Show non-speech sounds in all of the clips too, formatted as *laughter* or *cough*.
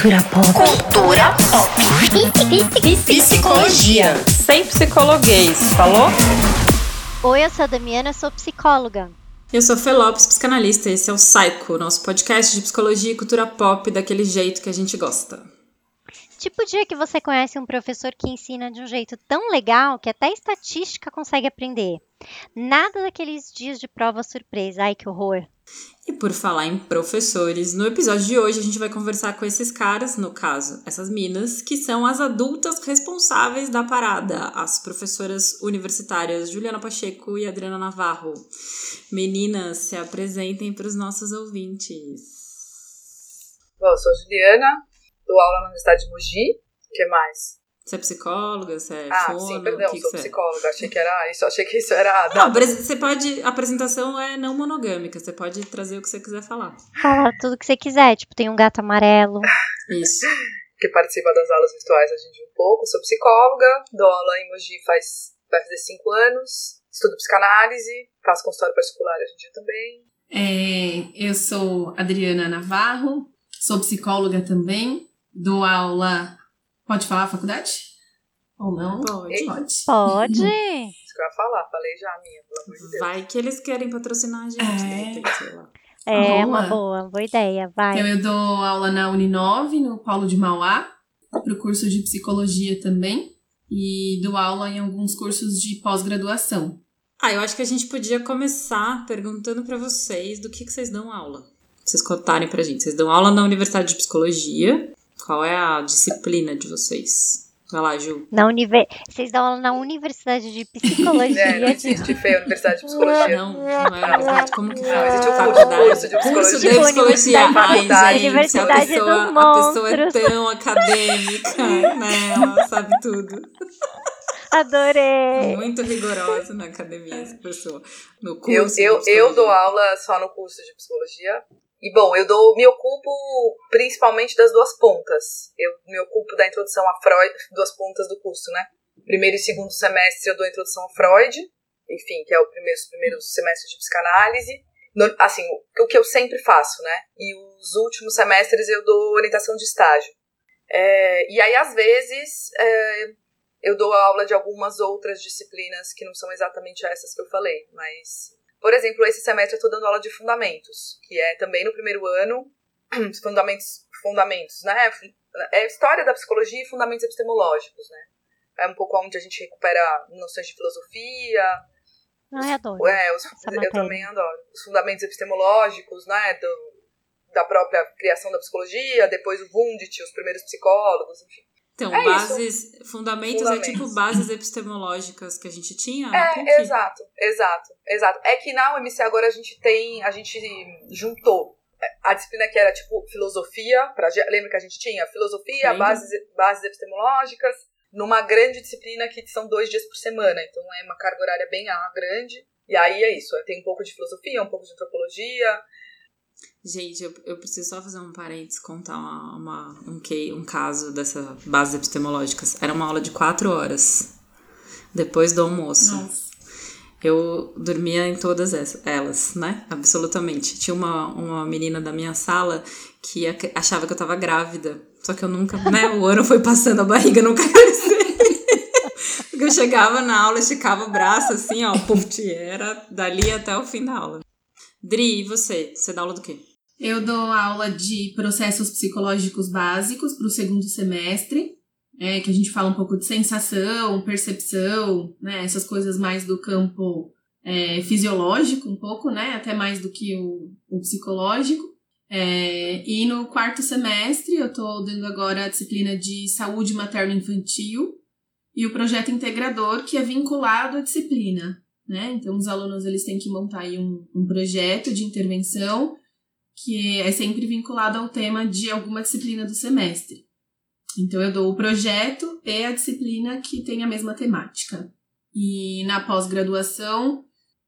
Cultura pop. Cultura pop. Psicologia. Sem psicologuês, falou? Oi, eu sou a Damiana, sou psicóloga. Eu sou Fê Lopes, psicanalista, e esse é o Psycho, nosso podcast de psicologia e cultura pop daquele jeito que a gente gosta. Tipo o dia que você conhece um professor que ensina de um jeito tão legal que até estatística consegue aprender. Nada daqueles dias de prova surpresa. Ai, que horror. E por falar em professores, no episódio de hoje a gente vai conversar com esses caras, no caso, essas minas, que são as adultas responsáveis da parada, as professoras universitárias Juliana Pacheco e Adriana Navarro. Meninas, se apresentem para os nossos ouvintes. Bom, eu sou Juliana, dou aula na Universidade de Mogi. O que mais? Você é psicóloga? Você é ah, fono? sim, perdão, o que sou que é? psicóloga. Achei que era isso, achei que isso era. Não, apres- você pode. A apresentação é não monogâmica, você pode trazer o que você quiser falar. Fala tudo que você quiser. Tipo, tem um gato amarelo. Isso. *laughs* que participa das aulas virtuais a gente um pouco. Sou psicóloga, dou aula em Mogi faz, vai fazer cinco anos. Estudo psicanálise, faço consultório particular hoje em dia também. É, eu sou Adriana Navarro, sou psicóloga também, dou aula. Pode falar a faculdade? Ou não? Pode. Pode. Pode? Isso que eu ia falar, falei já a minha, pelo amor de Deus. Vai que eles querem patrocinar a gente, É. sei lá. É Boa. uma boa, boa ideia. Vai. Então, eu dou aula na Uninove, no Polo de Mauá, para o curso de psicologia também, e dou aula em alguns cursos de pós-graduação. Ah, eu acho que a gente podia começar perguntando pra vocês do que, que vocês dão aula. Pra Vocês contarem pra gente. Vocês dão aula na Universidade de Psicologia. Qual é a disciplina de vocês? Vai lá, Ju. Na univer... Vocês dão aula na Universidade de Psicologia. É, não de- existe feio, Universidade de Psicologia. Não, não é. Como que Não, fala? existe o Faculdade. curso de psicologia. Curso de Tipo, psicologia. Ai, gente, a pessoa, a pessoa é tão acadêmica, né? Ela sabe tudo. Adorei. Muito rigorosa na academia, essa pessoa. No Eu, curso. eu, de eu dou aula só no curso de psicologia. E bom, eu dou, me ocupo principalmente das duas pontas. Eu me ocupo da introdução a Freud, duas pontas do curso, né? Primeiro e segundo semestre eu dou a introdução a Freud, enfim, que é o primeiro, os primeiros semestres de psicanálise. No- assim, o, o que eu sempre faço, né? E os últimos semestres eu dou orientação de estágio. É, e aí, às vezes, é, eu dou aula de algumas outras disciplinas que não são exatamente essas que eu falei, mas por exemplo, esse semestre eu estou dando aula de fundamentos, que é também no primeiro ano, *clears throat* fundamentos, fundamentos, né? É história da psicologia e fundamentos epistemológicos, né? É um pouco onde a gente recupera noções de filosofia, Ai, adoro. é, os- eu também adoro. Os fundamentos epistemológicos, né? Do, da própria criação da psicologia, depois o Wundt, os primeiros psicólogos, enfim. Então, É bases, fundamentos, é Fundamentos. tipo bases epistemológicas que a gente tinha? É, exato, exato, exato. É que na UMC agora a gente tem, a gente juntou a disciplina que era tipo filosofia, pra, lembra que a gente tinha filosofia, bases, bases epistemológicas, numa grande disciplina que são dois dias por semana, então é uma carga horária bem grande. E aí é isso, tem um pouco de filosofia, um pouco de antropologia. Gente, eu, eu preciso só fazer um parênteses, contar uma, uma- um, que, um caso dessa bases epistemológicas. Era uma aula de quatro horas, depois do almoço. Nossa. Eu dormia em todas essa- elas, né? Absolutamente. Tinha uma, uma menina da minha sala que ac- achava que eu tava grávida. Só que eu nunca, né? O ano foi passando, a barriga nunca cresceu. Porque eu chegava na aula, esticava o braço assim, ó, puf, era dali até o fim da aula. Dri, e você? Você dá aula do quê? Eu dou aula de processos psicológicos básicos para o segundo semestre, é, que a gente fala um pouco de sensação, percepção, né, essas coisas mais do campo é, fisiológico, um pouco, né, até mais do que o, o psicológico. É, e no quarto semestre eu estou dando agora a disciplina de saúde materno-infantil e o projeto integrador que é vinculado à disciplina. Né? Então os alunos eles têm que montar um, um projeto de intervenção que é sempre vinculado ao tema de alguma disciplina do semestre. Então, eu dou o projeto e a disciplina que tem a mesma temática. E na pós-graduação,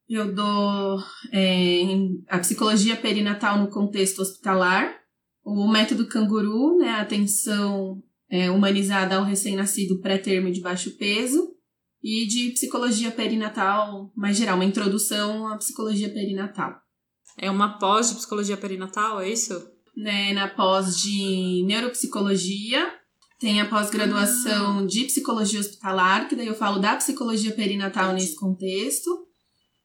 eu dou é, a psicologia perinatal no contexto hospitalar, o método canguru, né, a atenção é, humanizada ao recém-nascido pré-termo de baixo peso, e de psicologia perinatal mais geral, uma introdução à psicologia perinatal. É uma pós de psicologia perinatal, é isso? né, na pós de neuropsicologia. Tem a pós-graduação de psicologia hospitalar, que daí eu falo da psicologia perinatal nesse contexto.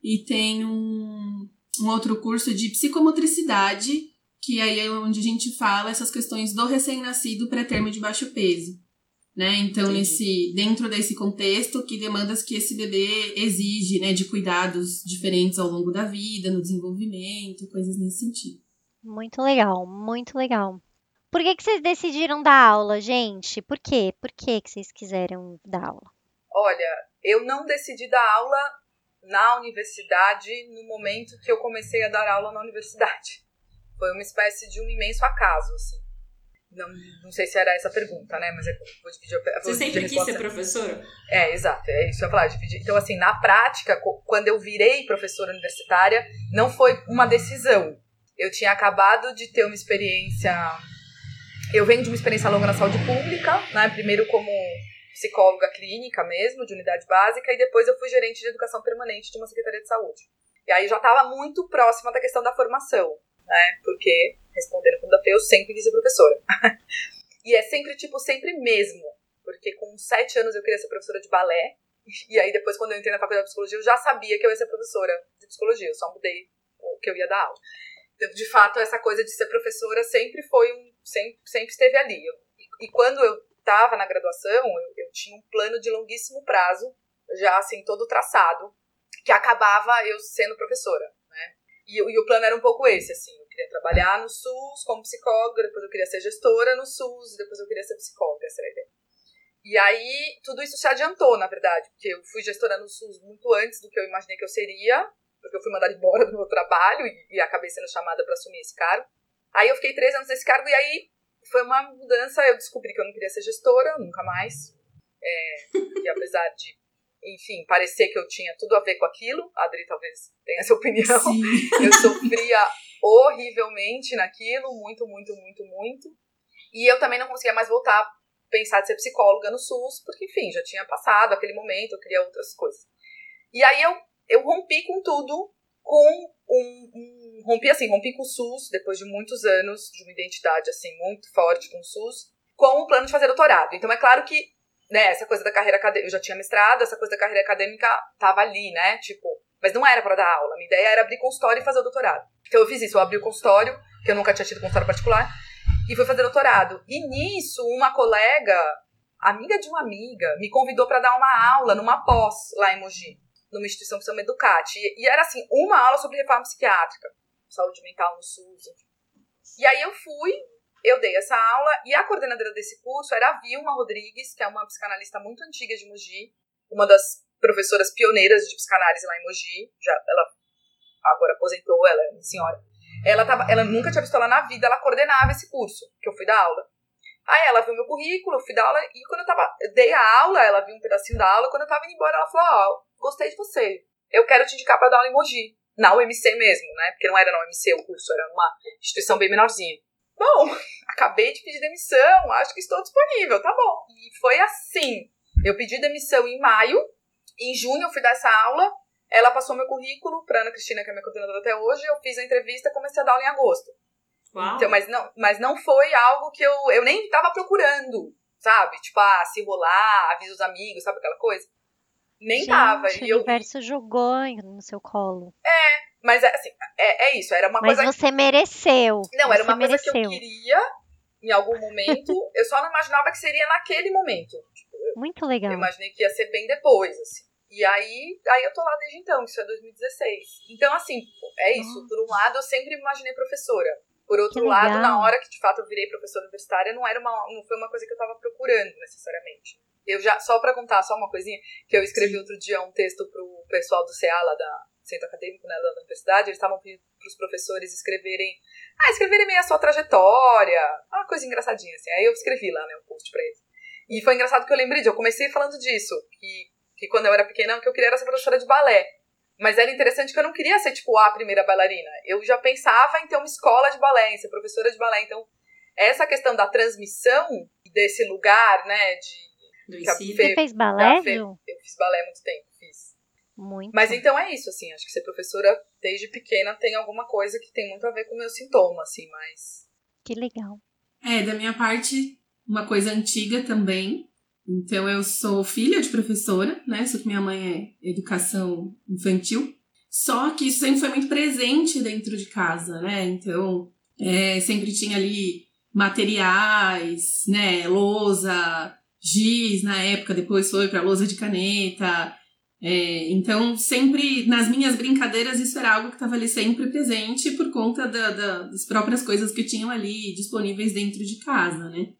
E tem um, um outro curso de psicomotricidade, que aí é onde a gente fala essas questões do recém-nascido pré-termo de baixo peso. Né? Então, nesse, dentro desse contexto, que demandas que esse bebê exige, né, de cuidados diferentes ao longo da vida, no desenvolvimento, coisas nesse sentido. Muito legal, muito legal. Por que, que vocês decidiram dar aula, gente? Por quê? Por que, que vocês quiseram dar aula? Olha, eu não decidi dar aula na universidade no momento que eu comecei a dar aula na universidade. Foi uma espécie de um imenso acaso, assim. Não, não sei se era essa a pergunta, né? Mas eu vou dividir a Você sempre quis ser professora? É, exato. É isso que eu ia falar. Dividir. Então, assim, na prática, quando eu virei professora universitária, não foi uma decisão. Eu tinha acabado de ter uma experiência. Eu venho de uma experiência longa na saúde pública, né? Primeiro como psicóloga clínica mesmo, de unidade básica, e depois eu fui gerente de educação permanente de uma secretaria de saúde. E aí já estava muito próxima da questão da formação né? Porque, respondendo como da eu sempre quis ser professora. *laughs* e é sempre, tipo, sempre mesmo. Porque com sete anos eu queria ser professora de balé. E aí depois, quando eu entrei na faculdade de psicologia, eu já sabia que eu ia ser professora de psicologia. Eu só mudei o que eu ia dar aula. Então, de fato, essa coisa de ser professora sempre foi um... Sempre, sempre esteve ali. Eu, e, e quando eu estava na graduação, eu, eu tinha um plano de longuíssimo prazo, já assim, todo traçado, que acabava eu sendo professora. E, e, o plano era um pouco esse, assim. Queria trabalhar no SUS como psicóloga, depois eu queria ser gestora no SUS, depois eu queria ser psicóloga, essa era a ideia. E aí, tudo isso se adiantou, na verdade, porque eu fui gestora no SUS muito antes do que eu imaginei que eu seria, porque eu fui mandada embora do meu trabalho e, e acabei sendo chamada para assumir esse cargo. Aí eu fiquei três anos nesse cargo e aí foi uma mudança, eu descobri que eu não queria ser gestora, nunca mais. É, que apesar de enfim, parecer que eu tinha tudo a ver com aquilo. A Adri talvez tenha essa opinião. Sim. *laughs* Eu sofria horrivelmente naquilo, muito, muito, muito, muito. E eu também não conseguia mais voltar a pensar de ser psicóloga no SUS, porque, enfim, já tinha passado aquele momento, eu queria outras coisas. E aí eu, eu rompi com tudo, com um, um, Rompi assim, rompi com o SUS, depois de muitos anos de uma identidade, assim, muito forte com o SUS, com o plano de fazer doutorado. Então é claro que né, essa coisa da carreira acadêmica, eu já tinha mestrado, essa coisa da carreira acadêmica tava ali, né, tipo, mas não era para dar aula, minha ideia era abrir consultório e fazer o doutorado. Então eu fiz isso, eu abri o consultório, que eu nunca tinha tido consultório particular, e fui fazer doutorado. E nisso, uma colega, amiga de uma amiga, me convidou para dar uma aula numa pós lá em Mogi, numa instituição que se chama Educate. E, era assim, uma aula sobre reforma psiquiátrica, saúde mental no SUS. E aí eu fui, eu dei essa aula e a coordenadora desse curso era a Vilma Rodrigues, que é uma psicanalista muito antiga de Mogi, uma das professoras pioneiras de psicanálise lá em Mogi. Já, ela agora aposentou, ela é uma senhora. Ela, tava, ela nunca tinha visto ela na vida, ela coordenava esse curso, que eu fui dar aula. Aí ela viu meu currículo, eu fui dar aula, e quando eu tava, eu dei a aula, ela viu um pedacinho da aula, quando eu tava indo embora, ela falou, ó, oh, gostei de você, eu quero te indicar para dar aula em Mogi. Na UMC mesmo, né? Porque não era na UMC o curso, era uma instituição bem menorzinha. Bom, *laughs* acabei de pedir demissão, acho que estou disponível, tá bom. E foi assim. Eu pedi demissão em maio, em junho eu fui dar essa aula, ela passou meu currículo para Ana Cristina, que é minha coordenadora até hoje, eu fiz a entrevista e comecei a dar aula em agosto. Uau. Então, mas, não, mas não foi algo que eu, eu nem estava procurando, sabe? Tipo, ah, se rolar, avisa os amigos, sabe aquela coisa? Nem Gente, tava. O E eu, universo jogou no seu colo. Mas é assim, é, é isso, era uma Mas coisa você mereceu. Não, era uma coisa que eu mereceu. queria em algum momento, *laughs* eu só não imaginava que seria naquele momento. Tipo, Muito eu legal. imaginei que ia ser bem depois, assim. E aí, aí eu tô lá desde então, isso é 2016. Então, assim, é isso. Por um lado, eu sempre me imaginei professora. Por outro Que lado, legal. na hora que de fato eu virei professora universitária, não era uma, não foi uma coisa que eu tava procurando necessariamente. Eu já, só pra contar só uma coisinha, que eu escrevi outro dia um texto pro pessoal do CA lá da Centro Acadêmico, né, da universidade, eles estavam pedindo pros professores escreverem, ah, escreverem meio a sua trajetória, uma coisa engraçadinha assim. Aí eu escrevi lá, né, um post pra eles. E foi engraçado que eu lembrei de, eu comecei falando disso, que, que quando eu era pequena, o que eu queria era ser professora de balé. Mas era interessante que eu não queria ser, tipo, a primeira bailarina. Eu já pensava em ter uma escola de balé, em ser professora de balé. Então, essa questão da transmissão desse lugar, né, de... Do ensino. Você fez balé, Ju? Eu fiz balé há muito tempo, fiz. Muito. Mas então é isso, assim, acho que ser professora desde pequena tem alguma coisa que tem muito a ver com o meu sintoma, assim, mas Que legal. É, da minha parte, uma coisa antiga também. Então, eu sou filha de professora, né? Só que minha mãe é educação infantil. Só que isso sempre foi muito presente dentro de casa, né? Então, é, sempre tinha ali materiais, né? Lousa, giz na época, depois foi para lousa de caneta. É, então, sempre nas minhas brincadeiras, isso era algo que estava ali sempre presente por conta da, da, das próprias coisas que tinham ali disponíveis dentro de casa, né?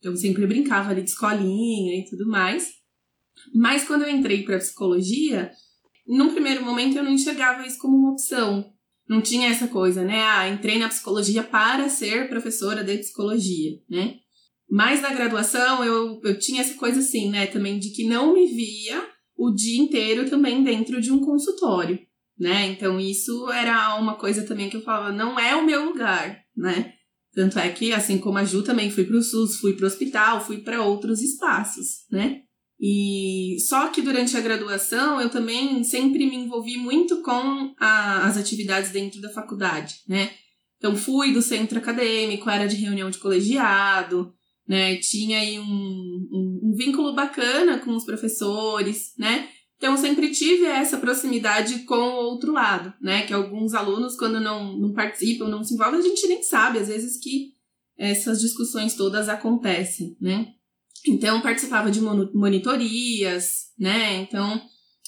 Então, sempre brincava ali de escolinha e tudo mais. Mas quando eu entrei para psicologia, num primeiro momento eu não enxergava isso como uma opção. Não tinha essa coisa, né? Ah, entrei na psicologia para ser professora de psicologia, né? Mas na graduação eu, eu tinha essa coisa assim, né? Também de que não me via o dia inteiro também dentro de um consultório, né? Então isso era uma coisa também que eu falava, não é o meu lugar, né? Tanto é que, assim como a Ju, também fui para o SUS, fui para o hospital, fui para outros espaços, né? E só que durante a graduação eu também sempre me envolvi muito com a, as atividades dentro da faculdade, né? Então fui do centro acadêmico, era de reunião de colegiado, né? Tinha aí um, um, um vínculo bacana com os professores, né? Então, sempre tive essa proximidade com o outro lado, né? Que alguns alunos, quando não, não participam, não se envolvem, a gente nem sabe, às vezes, que essas discussões todas acontecem, né? Então, participava de monitorias, né? Então,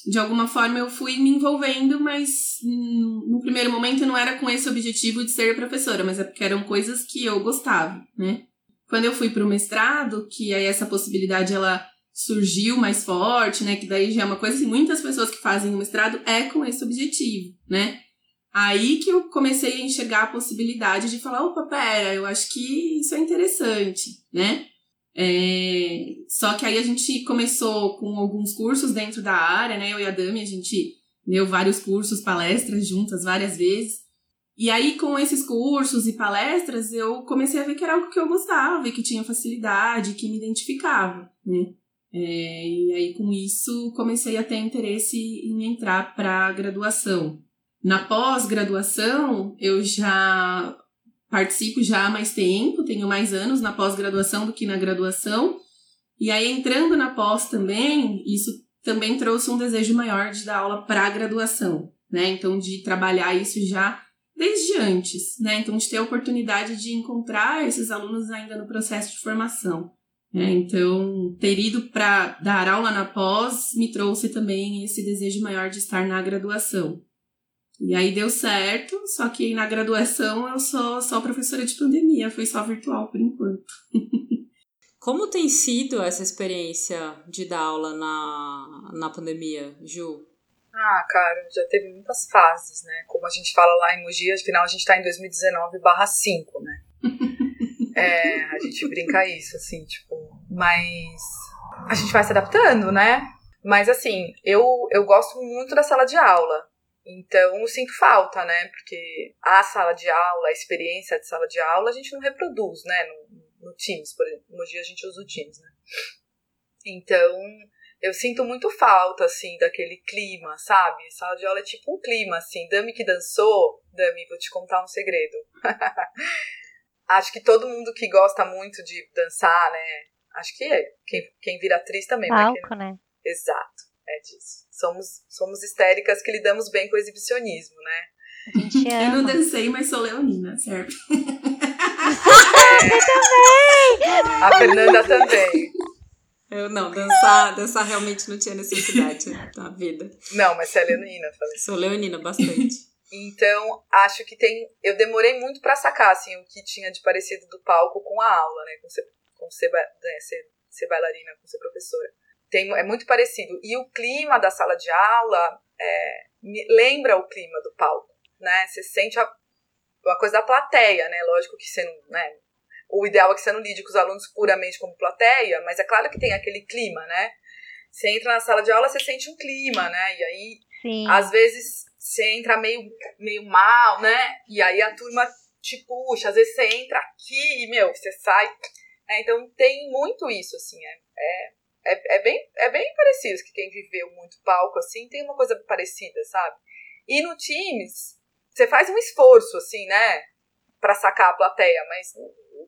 de alguma forma, eu fui me envolvendo, mas no primeiro momento não era com esse objetivo de ser professora, mas é porque eram coisas que eu gostava, né? Quando eu fui para o mestrado, que aí essa possibilidade ela surgiu mais forte, né? Que daí já é uma coisa assim, muitas pessoas que fazem o mestrado é com esse objetivo, né? Aí que eu comecei a enxergar a possibilidade de falar, opa, pera, eu acho que isso é interessante, né? É... Só que aí a gente começou com alguns cursos dentro da área, né? Eu e a Dami, a gente deu vários cursos, palestras juntas várias vezes. E aí, com esses cursos e palestras, eu comecei a ver que era algo que eu gostava e que tinha facilidade, que me identificava, né? É, e aí, com isso, comecei a ter interesse em entrar para a graduação. Na pós-graduação, eu já participo já há mais tempo, tenho mais anos na pós-graduação do que na graduação. E aí, entrando na pós também, isso também trouxe um desejo maior de dar aula para a graduação, né? Então, de trabalhar isso já desde antes, né? Então, de ter a oportunidade de encontrar esses alunos ainda no processo de formação. Né? Então, ter ido para dar aula na pós me trouxe também esse desejo maior de estar na graduação. E aí deu certo, só que na graduação eu sou só professora de pandemia, foi só virtual por enquanto. *laughs* Como tem sido essa experiência de dar aula na, na pandemia, Ju? Ah, cara, já teve muitas fases, né? Como a gente fala lá em Mogi, afinal a gente tá em 2019 barra 5, né? *laughs* é, a gente brinca isso, assim, tipo, mas a gente vai se adaptando, né? Mas assim, eu, eu gosto muito da sala de aula. Então eu sinto falta, né? Porque a sala de aula, a experiência de sala de aula, a gente não reproduz, né? No, no Teams, por exemplo. No a gente usa o Teams, né? Então, eu sinto muito falta, assim, daquele clima, sabe? Sala de aula é tipo um clima, assim. Dami que dançou, Dami, vou te contar um segredo. *laughs* Acho que todo mundo que gosta muito de dançar, né? Acho que é. Quem, quem vira atriz também. Palco, né? Exato, é disso. Somos, somos histéricas que lidamos bem com o exibicionismo, né? A gente ama. *laughs* Eu não dancei, mas sou leonina, certo? *laughs* É, a Fernanda também. Eu não, dançar, dançar realmente não tinha necessidade na vida. Não, mas você é leonina, falei. Sou leonina bastante. Então, acho que tem. Eu demorei muito para sacar assim, o que tinha de parecido do palco com a aula, né? Com ser, com ser, né, ser, ser bailarina, com ser professora. Tem, é muito parecido. E o clima da sala de aula é, lembra o clima do palco, né? Você sente a, uma coisa da plateia, né? Lógico que você não. Né? O ideal é que você não lide com os alunos puramente como plateia, mas é claro que tem aquele clima, né? Você entra na sala de aula, você sente um clima, né? E aí, Sim. às vezes, você entra meio, meio mal, né? E aí a turma te puxa, às vezes você entra aqui e, meu, você sai. É, então tem muito isso, assim, é, é, é, é, bem, é bem parecido, que quem viveu muito palco, assim, tem uma coisa parecida, sabe? E no Teams, você faz um esforço, assim, né? pra sacar a plateia, mas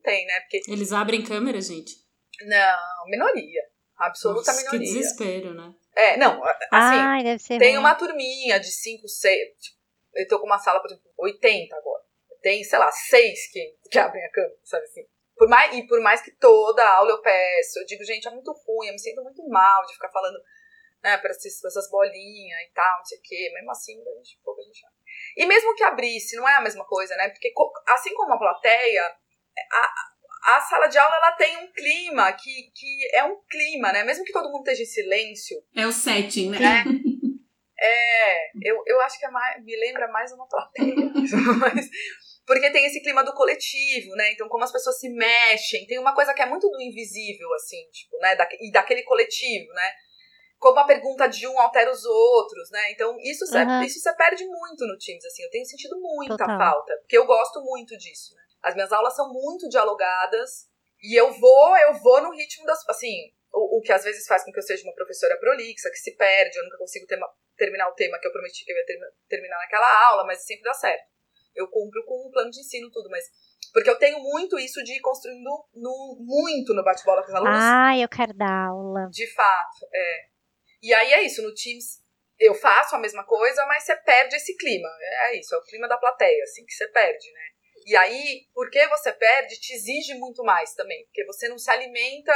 tem, né? Porque. Eles abrem câmera, gente? Não, minoria. Absoluta Nossa, minoria. Que desespero, né? É, não, assim, Ai, deve ser tem ruim. uma turminha de 5, 6. Tipo, eu tô com uma sala, por exemplo, 80 agora. Tem, sei lá, seis que, que abrem a câmera, sabe assim? Por mais, e por mais que toda aula eu peço, eu digo, gente, é muito ruim, eu me sinto muito mal de ficar falando né, pra essas bolinhas e tal, não sei o quê. Mesmo assim, a gente, pouco a gente abre. E mesmo que abrisse, não é a mesma coisa, né? Porque assim como a plateia, a, a sala de aula ela tem um clima que, que é um clima, né? Mesmo que todo mundo esteja em silêncio, É o setting, né? né? É, eu, eu acho que é mais, me lembra mais uma plateia. *laughs* Mas- porque tem esse clima do coletivo, né? Então, como as pessoas se mexem, tem uma coisa que é muito do invisível, assim, tipo, né? Da, e daquele coletivo, né? Como a pergunta de um altera os outros, né? Então, isso você, Aham. isso perde muito no Teams, assim. Eu tenho sentido muita Total. falta, porque eu gosto muito disso, né? As minhas aulas são muito dialogadas e eu vou, eu vou no ritmo das. Assim, o, o que às vezes faz com que eu seja uma professora prolixa, que se perde, eu nunca consigo ter terminar o tema que eu prometi que eu ia termi- terminar naquela aula, mas sempre dá certo. Eu cumpro com o plano de ensino tudo, mas. Porque eu tenho muito isso de ir construindo no, muito no bate-bola com os alunos, Ai, eu quero dar aula. de fato. É. E aí é isso, no Teams eu faço a mesma coisa, mas você perde esse clima. É isso, é o clima da plateia, assim, que você perde, né? E aí, porque você perde, te exige muito mais também, porque você não se alimenta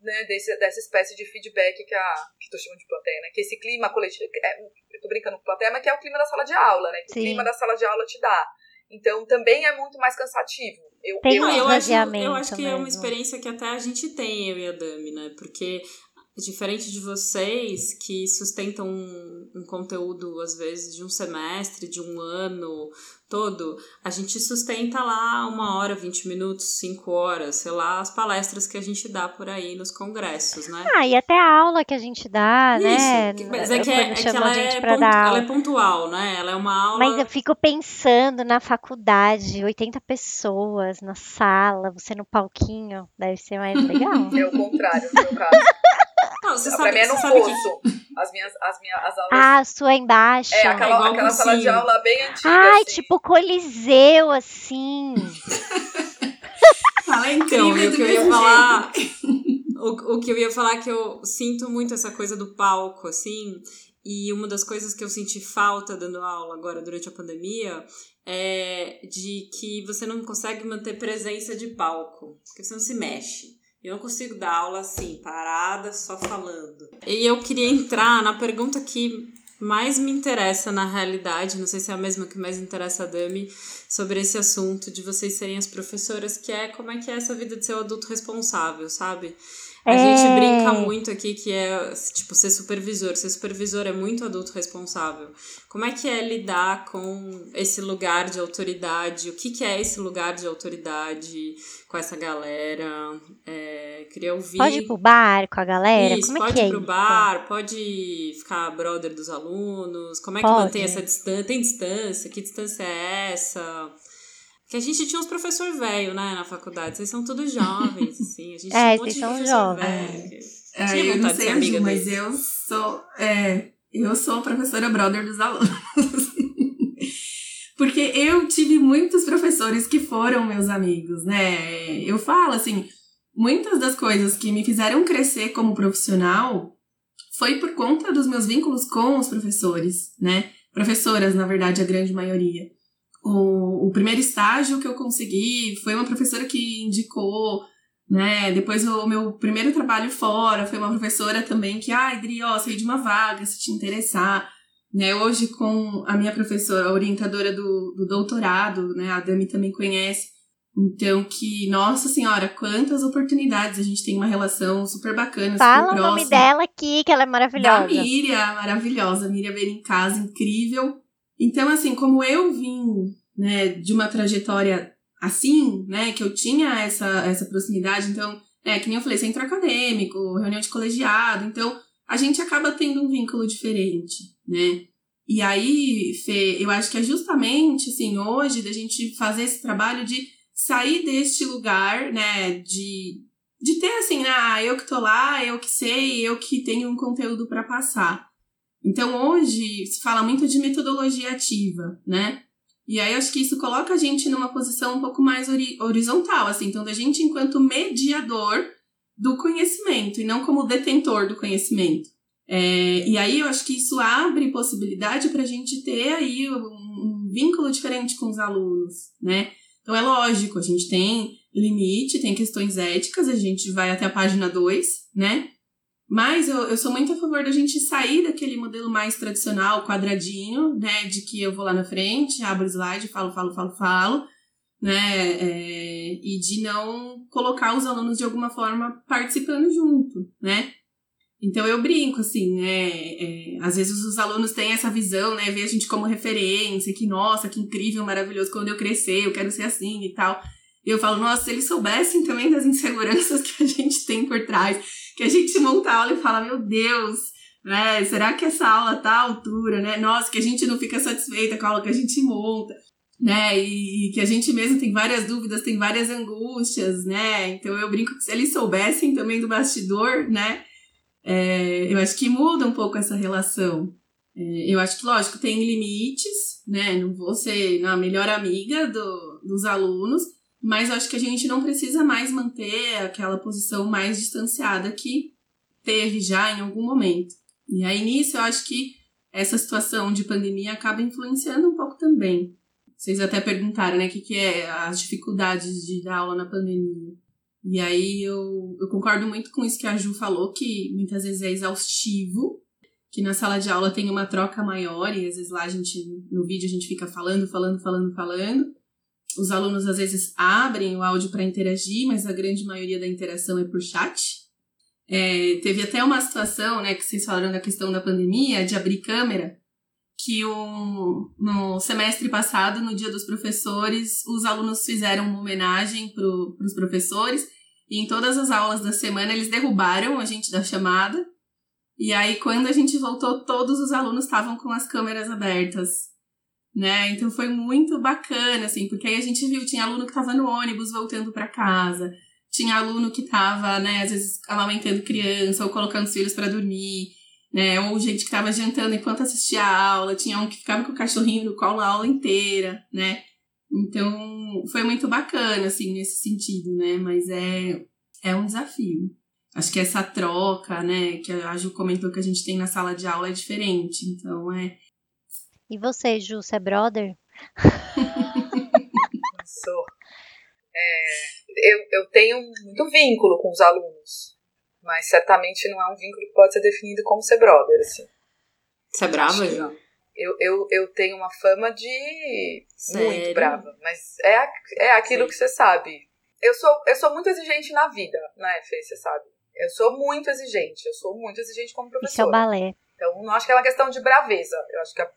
né, desse, dessa espécie de feedback que a que tô chamando de plateia, né? Que esse clima coletivo, é, eu tô brincando com plateia, mas que é o clima da sala de aula, né? Que Sim. o clima da sala de aula te dá. Então também é muito mais cansativo. Eu, Tem eu, um eu acho, eu acho que é uma mesmo. experiência que até a gente tem, eu e a Dami, né? Porque, diferente de vocês que sustentam um, um conteúdo, às vezes, de um semestre, de um ano todo, a gente sustenta lá uma hora, 20 minutos, cinco horas, sei lá, as palestras que a gente dá por aí nos congressos, né? Ah, e até a aula que a gente dá, né? Isso, mas é que, é, é que ela, é pra pontu- dar ela é pontual, né? Ela é uma aula. Mas eu fico pensando na faculdade, 80 pessoas na sala, você no palquinho, deve ser mais legal. *laughs* é o contrário, no meu caso. Não, você pra sabe, mim é você no sabe que curso. As minhas, as minhas as aulas Ah, a sua embaixo. É, aquela, igual aquela sala de aula bem antiga. Ai, assim. tipo coliseu, assim. Fala Então, e o que eu ia falar. *laughs* O, o que eu ia falar é que eu sinto muito essa coisa do palco, assim. E uma das coisas que eu senti falta dando aula agora durante a pandemia é de que você não consegue manter presença de palco, porque você não se mexe. Eu não consigo dar aula assim, parada, só falando. E eu queria entrar na pergunta que mais me interessa na realidade, não sei se é a mesma que mais interessa a Dami, sobre esse assunto de vocês serem as professoras, que é como é que é essa vida de ser o adulto responsável, sabe? A É. gente brinca muito aqui que é, tipo, ser supervisor. Ser supervisor é muito adulto responsável. Como é que é lidar com esse lugar de autoridade? O que, que é esse lugar de autoridade com essa galera? É, queria ouvir. Pode ir pro bar com a galera? Isso, Como é pode que é ir pro bar, pode ficar brother dos alunos. Como é que Pode. mantém essa distância? Tem distância? Que distância é essa? Que a gente tinha uns professor velho, né, na faculdade. Vocês são todos jovens, *laughs* assim. A gente É, tinha um monte vocês de são professor jovens. velho. É, eu não vontade de sei amiga mas deles. eu sou. É, eu sou a professora brother dos alunos. *laughs* Porque eu tive muitos professores que foram meus amigos, né? Eu falo assim, muitas das coisas que me fizeram crescer como profissional foi por conta dos meus vínculos com os professores, né? Professoras, na verdade, a grande maioria. O, o primeiro estágio que eu consegui foi uma professora que indicou, né? Depois o meu primeiro trabalho fora foi uma professora também que, ah, Adri, ó, sei de uma vaga, se te interessar. Né, hoje com a minha professora, a orientadora do, do doutorado, né, a Dami também conhece, então que, nossa senhora, quantas oportunidades, a gente tem uma relação super bacana, Fala super o nome dela aqui, que ela é Da maravilhosa. Miriam, maravilhosa, Miriam casa, incrível. Então, assim, como eu vim, né, de uma trajetória assim, né, que eu tinha essa, essa proximidade, então, é, que nem eu falei, centro acadêmico, reunião de colegiado, então, a gente acaba tendo um vínculo diferente, né. E aí, Fê, eu acho que é justamente, assim, hoje, da gente fazer esse trabalho de sair deste lugar, né, de, de ter, assim, né, ah, eu que tô lá, eu que sei, eu que tenho um conteúdo para passar. Então, hoje, se fala muito de metodologia ativa, né? E aí acho que isso coloca a gente numa posição um pouco mais hori horizontal, assim, então da gente enquanto mediador do conhecimento e não como detentor do conhecimento. É, e aí eu acho que isso abre possibilidade para a gente ter aí um vínculo diferente com os alunos, né? Então é lógico, a gente tem limite, tem questões éticas, a gente vai até a página 2, né? Mas eu, eu sou muito a favor da gente sair daquele modelo mais tradicional, quadradinho, né? De que eu vou lá na frente, abro o slide, falo, falo, falo, falo, né? É, e de não colocar os alunos de alguma forma participando junto, né? Então eu brinco, assim, né? É, às vezes os alunos têm essa visão, né? Ver a gente como referência, que, nossa, que incrível, maravilhoso, quando eu crescer, eu quero ser assim e tal. E eu falo, nossa, se eles soubessem também das inseguranças que a gente tem por trás, que a gente monta a aula e fala, meu Deus, né? Será que essa aula tá à altura, né? Nossa, que a gente não fica satisfeita com a aula que a gente monta, né? E, e que a gente mesmo tem várias dúvidas, tem várias angústias, né? Então eu brinco que se eles soubessem também do bastidor, né? É, eu acho que muda um pouco essa relação. É, eu acho que, lógico, tem limites, né? Não vou ser a melhor amiga do, dos alunos, mas acho que a gente não precisa mais manter aquela posição mais distanciada que teve já em algum momento. E aí nisso eu acho que essa situação de pandemia acaba influenciando um pouco também. Vocês até perguntaram, né, o que, que é as dificuldades de dar aula na pandemia. E aí eu, eu concordo muito com isso que a Ju falou, que muitas vezes é exaustivo, que na sala de aula tem uma troca maior, e às vezes lá a gente, no vídeo a gente fica falando, falando, falando, falando. Os alunos às vezes abrem o áudio para interagir, mas a grande maioria da interação é por chat. É, teve até uma situação, né, que vocês falaram da questão da pandemia, de abrir câmera, que o, no semestre passado, no Dia dos Professores, os alunos fizeram uma homenagem para os professores, e em todas as aulas da semana eles derrubaram a gente da chamada, e aí quando a gente voltou, todos os alunos estavam com as câmeras abertas né? Então foi muito bacana, assim, porque aí a gente viu, tinha aluno que estava no ônibus voltando para casa, tinha aluno que estava, né, às vezes amamentando criança ou colocando os filhos para dormir, né? Ou gente que estava jantando enquanto assistia a aula, tinha um que ficava com o cachorrinho no colo a aula inteira, né? Então foi muito bacana, assim, nesse sentido, né? Mas é, é um desafio. Acho que essa troca, né, que a Ju comentou que a gente tem na sala de aula é diferente. Então é e você, Ju, você é brother? *laughs* Sou. É, eu, eu tenho muito vínculo com os alunos, mas certamente não é um vínculo que pode ser definido como ser brother, assim. Você é brava, Ju? Eu, eu, eu tenho uma fama de Sério? muito brava, mas é, é aquilo Sim. que você sabe. Eu sou, eu sou muito exigente na vida, né, Fê? Você sabe. Eu sou muito exigente, eu sou muito exigente como Isso é o professora. balé. Então, não acho que é uma questão de braveza. Eu acho que a-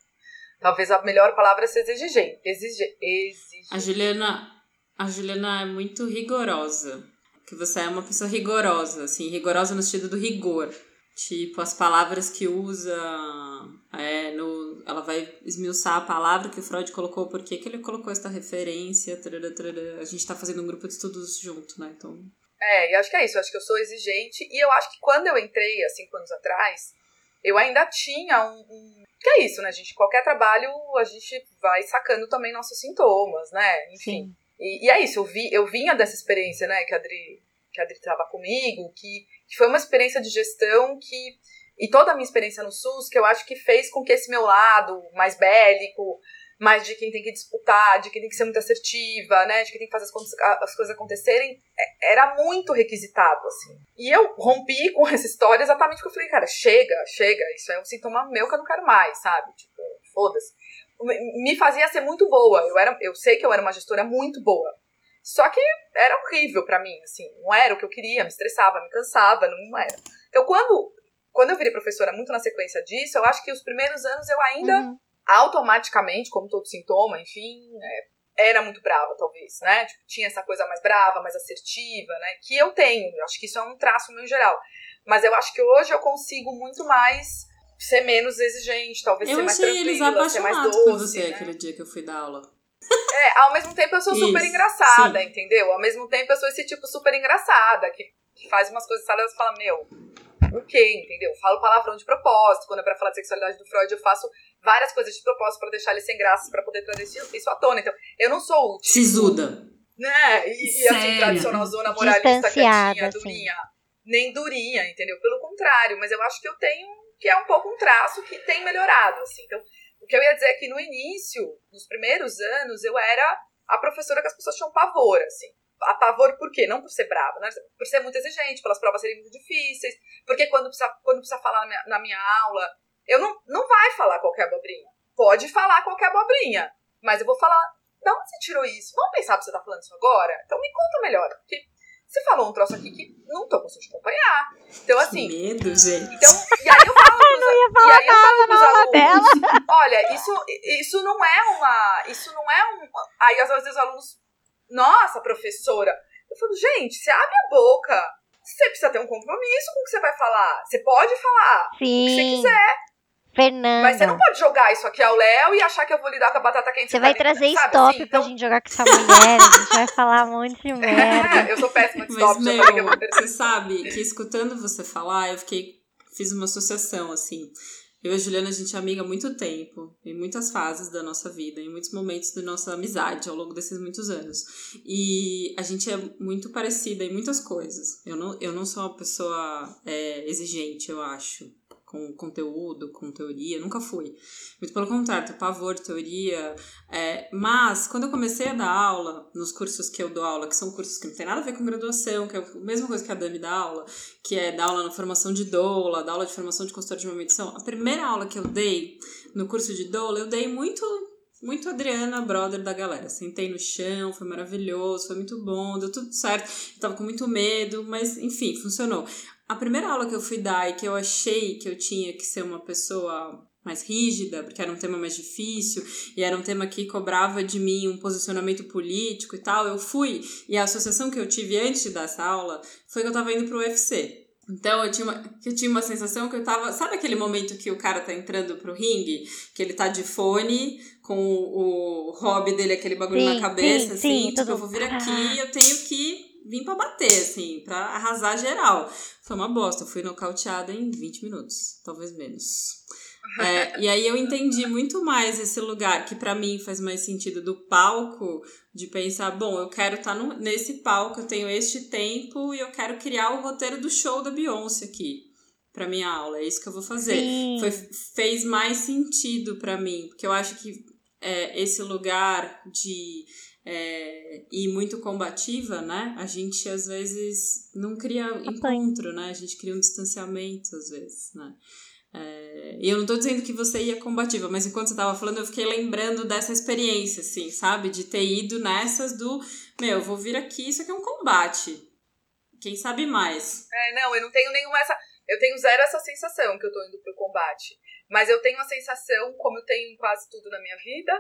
talvez a melhor palavra seja exigente. Exige, exigente. A Juliana, a Juliana é muito rigorosa. Que você é uma pessoa rigorosa, assim, rigorosa no sentido do rigor. Tipo, as palavras que usa, é, no, ela vai esmiuçar a palavra que o Freud colocou, por que ele colocou essa referência, tarará, tarará. a gente tá fazendo um grupo de estudos junto, né, então... É, e acho que é isso. Eu acho que eu sou exigente. E eu acho que quando eu entrei, há cinco anos atrás, eu ainda tinha um. um... Que é isso, né, gente? Qualquer trabalho, a gente vai sacando também nossos sintomas, né? Enfim. E, e é isso, eu, vi, eu vinha dessa experiência, né, que a Adri, que a Adri tava comigo, que, que foi uma experiência de gestão que. E toda a minha experiência no SUS, que eu acho que fez com que esse meu lado mais bélico, mais de quem tem que disputar, de quem tem que ser muito assertiva, né, de quem tem que fazer as, coisas- as coisas acontecerem, é- era muito requisitado, assim. E eu rompi *laughs* com essa história exatamente porque eu falei, cara, chega, chega, isso é um sintoma meu que eu não quero mais, sabe? Tipo, foda-se. Me fazia ser muito boa. Eu, era, eu sei que eu era uma gestora muito boa. Só que era horrível pra mim, assim. Não era o que eu queria, me estressava, me cansava, não era. Então, quando, quando eu virei professora muito na sequência disso, eu acho que os primeiros anos eu ainda Uhum. Automaticamente, como todo sintoma, enfim, é, era muito brava, talvez, né? Tipo, tinha essa coisa mais brava, mais assertiva, né? Que eu tenho, eu acho que isso é um traço meu em geral. Mas eu acho que hoje eu consigo muito mais ser menos exigente, talvez Eu ser mais eles tranquila, ser mais doce, por você né? aquele dia que eu fui dar aula. É, ao mesmo tempo eu sou super Isso, engraçada, sim. entendeu? Ao mesmo tempo eu sou esse tipo super engraçada, que, que faz umas coisas saladas e fala, meu, o quê, entendeu? Falo palavrão de propósito, quando é pra falar de sexualidade do Freud, eu faço várias coisas de propósito para deixar ele sem graça, para poder trazer isso, isso à tona. Então, eu não sou útil. Sisuda. Né? E, e assim, tradicional zona moralista quietinha, assim. durinha. Nem durinha, entendeu? Pelo contrário, mas eu acho que eu tenho, que é um pouco um traço que tem melhorado, assim. Então, o que eu ia dizer é que no início, nos primeiros anos, eu era a professora que as pessoas tinham pavor, assim. A pavor por quê? Não por ser brava, né? Por ser muito exigente, pelas provas serem muito difíceis, porque quando precisa, quando precisa falar na minha, na minha aula, eu não, não vai falar qualquer abobrinha. Pode falar qualquer abobrinha, mas eu vou falar, da onde você tirou isso? Vamos pensar pra você tá falando isso agora? Então me conta melhor, porque você falou um troço aqui que não tô conseguindo acompanhar. Então, assim, Que medo, gente. então, e aí eu falo *laughs* pros, e aí eu falo pros alunos, dela. *laughs* olha, isso, isso não é uma, isso não é um, aí às vezes os alunos, nossa, professora, eu falo, gente, você abre a boca, você precisa ter um compromisso com o que você vai falar, você pode falar o que você Sim. quiser, Fernanda. mas você não pode jogar isso aqui ao Léo e achar que eu vou lidar com a batata quente. Você vai ali, trazer sabe, stop assim? pra Então, gente jogar com essa mulher. A gente vai falar um monte de *laughs* merda. É, eu sou péssima de Mas, stop, já meu, você sabe que escutando você falar, eu fiquei. Fiz uma associação, assim. Eu e a Juliana, a gente é amiga há muito tempo, em muitas fases da nossa vida, em muitos momentos da nossa amizade ao longo desses muitos anos. E a gente é muito parecida em muitas coisas. Eu não, eu não sou uma pessoa é, exigente, eu acho, com conteúdo, com teoria, nunca fui. Muito pelo contrário, tenho pavor de teoria. é, mas, quando eu comecei a dar aula, nos cursos que eu dou aula, que são cursos que não tem nada a ver com graduação, que é a mesma coisa que a Dami dá aula, que é dar aula na formação de doula, dar aula de formação de consultor de movimentação, a primeira aula que eu dei no curso de doula, eu dei muito muito Adriana, brother da galera. Sentei no chão, foi maravilhoso, foi muito bom, deu tudo certo. Eu tava com muito medo, mas enfim, funcionou. A primeira aula que eu fui dar e que eu achei que eu tinha que ser uma pessoa mais rígida, porque era um tema mais difícil e era um tema que cobrava de mim um posicionamento político e tal, eu fui. E a associação que eu tive antes de dar essa aula foi que eu tava indo pro UFC. Então eu tinha, uma, eu tinha uma sensação que eu tava. Sabe aquele momento que o cara tá entrando pro ringue? Que ele tá de fone, com o, o hobby dele, aquele bagulho Sim, na cabeça, sim, assim, sim, tipo, tudo- eu vou vir aqui eu tenho que vir pra bater, assim, pra arrasar geral. Foi uma bosta, eu fui nocauteada em 20 minutos, talvez menos. É, e aí eu entendi muito mais esse lugar, que pra mim faz mais sentido do palco, de pensar, bom, eu quero estar nesse palco, eu tenho este tempo e eu quero criar o roteiro do show da Beyoncé aqui pra minha aula, é isso que eu vou fazer. Sim. Foi, fez mais sentido pra mim, porque eu acho que é, esse lugar de e muito combativa, né? A gente às vezes não cria encontro, né? A gente cria um distanciamento às vezes, né? É, e eu não tô dizendo que você ia combativa, mas enquanto você tava falando, eu fiquei lembrando dessa experiência, assim, sabe? De ter ido nessas do, meu, eu vou vir aqui, isso aqui é um combate. Quem sabe mais? É, não, eu não tenho nenhuma essa. Eu tenho zero essa sensação que eu tô indo pro combate. Mas eu tenho a sensação, como eu tenho quase tudo na minha vida,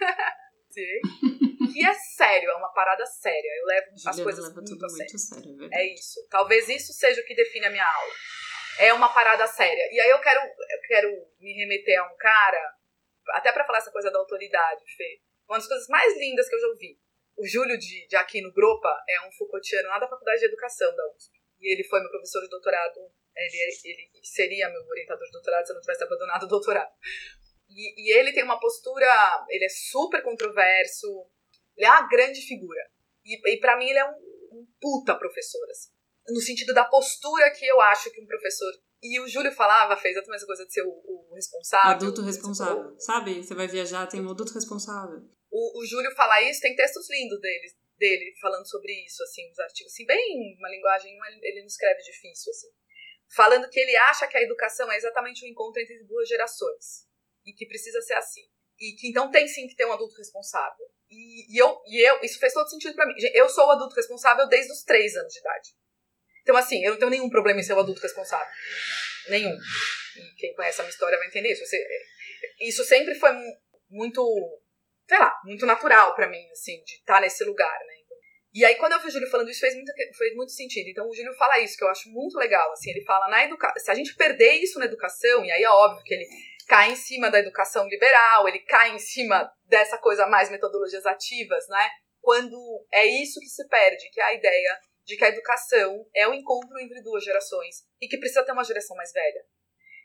*laughs* sim, que é sério, é uma parada séria. Eu levo as Juliana coisas leva muito tudo a sério. sério, é. É isso. Talvez isso seja o que define a minha aula. É uma parada séria. E aí eu quero, eu quero me remeter a um cara, até pra falar essa coisa da autoridade, Fê. Uma das coisas mais lindas que eu já ouvi. O Júlio de, de Aquino Gropa é um Foucaultiano lá da Faculdade de Educação da USP. E ele foi meu professor de doutorado. Ele, ele seria meu orientador de doutorado se eu não tivesse abandonado o doutorado. E, e ele tem uma postura. Ele é super controverso. Ele é uma grande figura. E, e para mim ele é um, um puta professor, assim no sentido da postura que eu acho que um professor. E o Júlio falava, fez a mesma coisa de ser o, o responsável. Adulto responsável. Sabe? Você vai viajar, tem um adulto responsável. O, o Júlio fala isso, tem textos lindos dele, dele falando sobre isso, assim, os artigos, assim, bem uma linguagem, ele não escreve difícil, assim. Falando que ele acha que a educação é exatamente o um encontro entre duas gerações. E que precisa ser assim. E que então tem sim que ter um adulto responsável. E, e eu, e eu, isso fez todo sentido para mim. Eu sou o adulto responsável desde os três anos de idade. Então, assim, eu não tenho nenhum problema em ser o adulto responsável. Nenhum. E quem conhece a minha história vai entender isso. Você, isso sempre foi muito, sei lá, muito natural para mim, assim, de estar nesse lugar, né? E aí, quando eu vi o Júlio falando isso, fez muito, fez muito sentido. Então, o Júlio fala isso, que eu acho muito legal, assim, ele fala, na educação, se a gente perder isso na educação, e aí é óbvio que ele cai em cima da educação liberal, ele cai em cima dessa coisa mais metodologias ativas, né? Quando é isso que se perde, que é a ideia de que a educação é o encontro entre duas gerações e que precisa ter uma geração mais velha.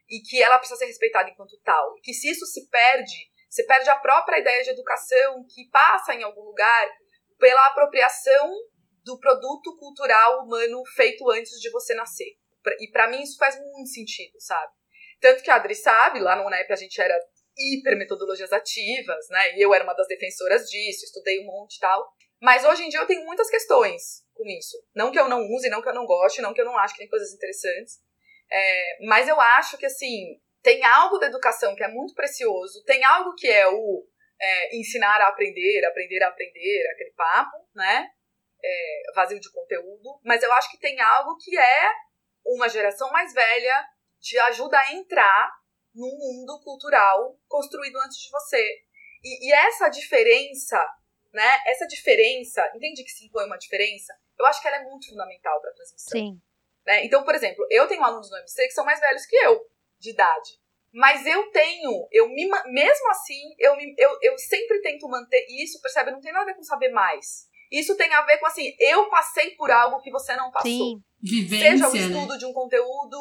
e que ela precisa ser respeitada enquanto tal. Que se isso se perde, você perde a própria ideia de educação que passa em algum lugar pela apropriação do produto cultural humano feito antes de você nascer. E para mim isso faz muito sentido, sabe? Tanto que a Adri sabe, lá no UNEP a gente era hiper metodologias ativas, né? E eu era uma das defensoras disso, estudei um monte e tal. Mas hoje em dia eu tenho muitas questões com isso. Não que eu não use, não que eu não goste, não que eu não acho que tem coisas interessantes. É, mas eu acho que, assim, tem algo da educação que é muito precioso, tem algo que é o é, ensinar a aprender, aprender a aprender, aquele papo, né? É, vazio de conteúdo. Mas eu acho que tem algo que é uma geração mais velha te ajuda a entrar num mundo cultural construído antes de você. E, e essa diferença, né? Essa diferença, entende que se impõe uma diferença? Eu acho que ela é muito fundamental para a transmissão. Sim. Né? Então, por exemplo, eu tenho alunos no MC que são mais velhos que eu, de idade. Mas eu tenho, eu me, mesmo assim, eu, me, eu, eu sempre tento manter isso, percebe? Não tem nada a ver com saber mais. Isso tem a ver com assim, eu passei por algo que você não passou. Sim. Vivência, seja o né? estudo de um conteúdo,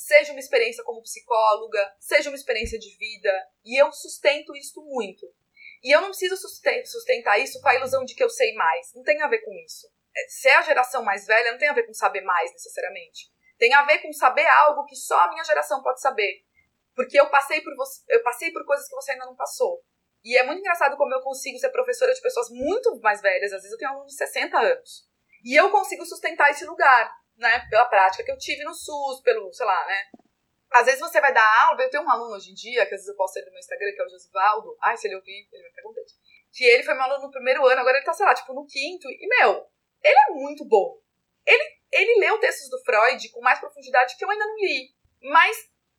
seja uma experiência como psicóloga, seja uma experiência de vida. E eu sustento isso muito. E eu não preciso sustentar isso com a ilusão de que eu sei mais. Não tem a ver com isso. É, ser a geração mais velha não tem a ver com saber mais, necessariamente. Tem a ver com saber algo que só a minha geração pode saber. Porque eu passei por você, eu passei por coisas que você ainda não passou. E é muito engraçado como eu consigo ser professora de pessoas muito mais velhas, às vezes eu tenho alunos de 60 anos. E eu consigo sustentar esse lugar, né? Pela prática que eu tive no SUS, pelo, sei lá, né? Às vezes você vai dar aula, eu tenho um aluno hoje em dia, que às vezes eu posto ele no meu Instagram, que é o Josivaldo. Ai, se ele ouvir, ele vai perguntar. Que ele foi meu aluno no primeiro ano, agora ele tá, sei lá, tipo, no quinto. E, meu, ele é muito bom. Ele, ele leu textos do Freud com mais profundidade que eu ainda não li. Mas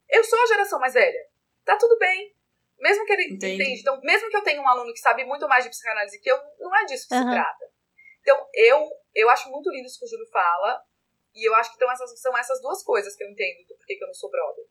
eu sou a geração mais velha. Tá tudo bem. Mesmo que ele Entendi. entende. Então, mesmo que eu tenha um aluno que sabe muito mais de psicanálise que eu, não é disso que se Aham. trata. Então, eu, eu acho muito lindo isso que o Júlio fala. E eu acho que então, essas, são essas duas coisas que eu entendo do porquê que eu não sou brother.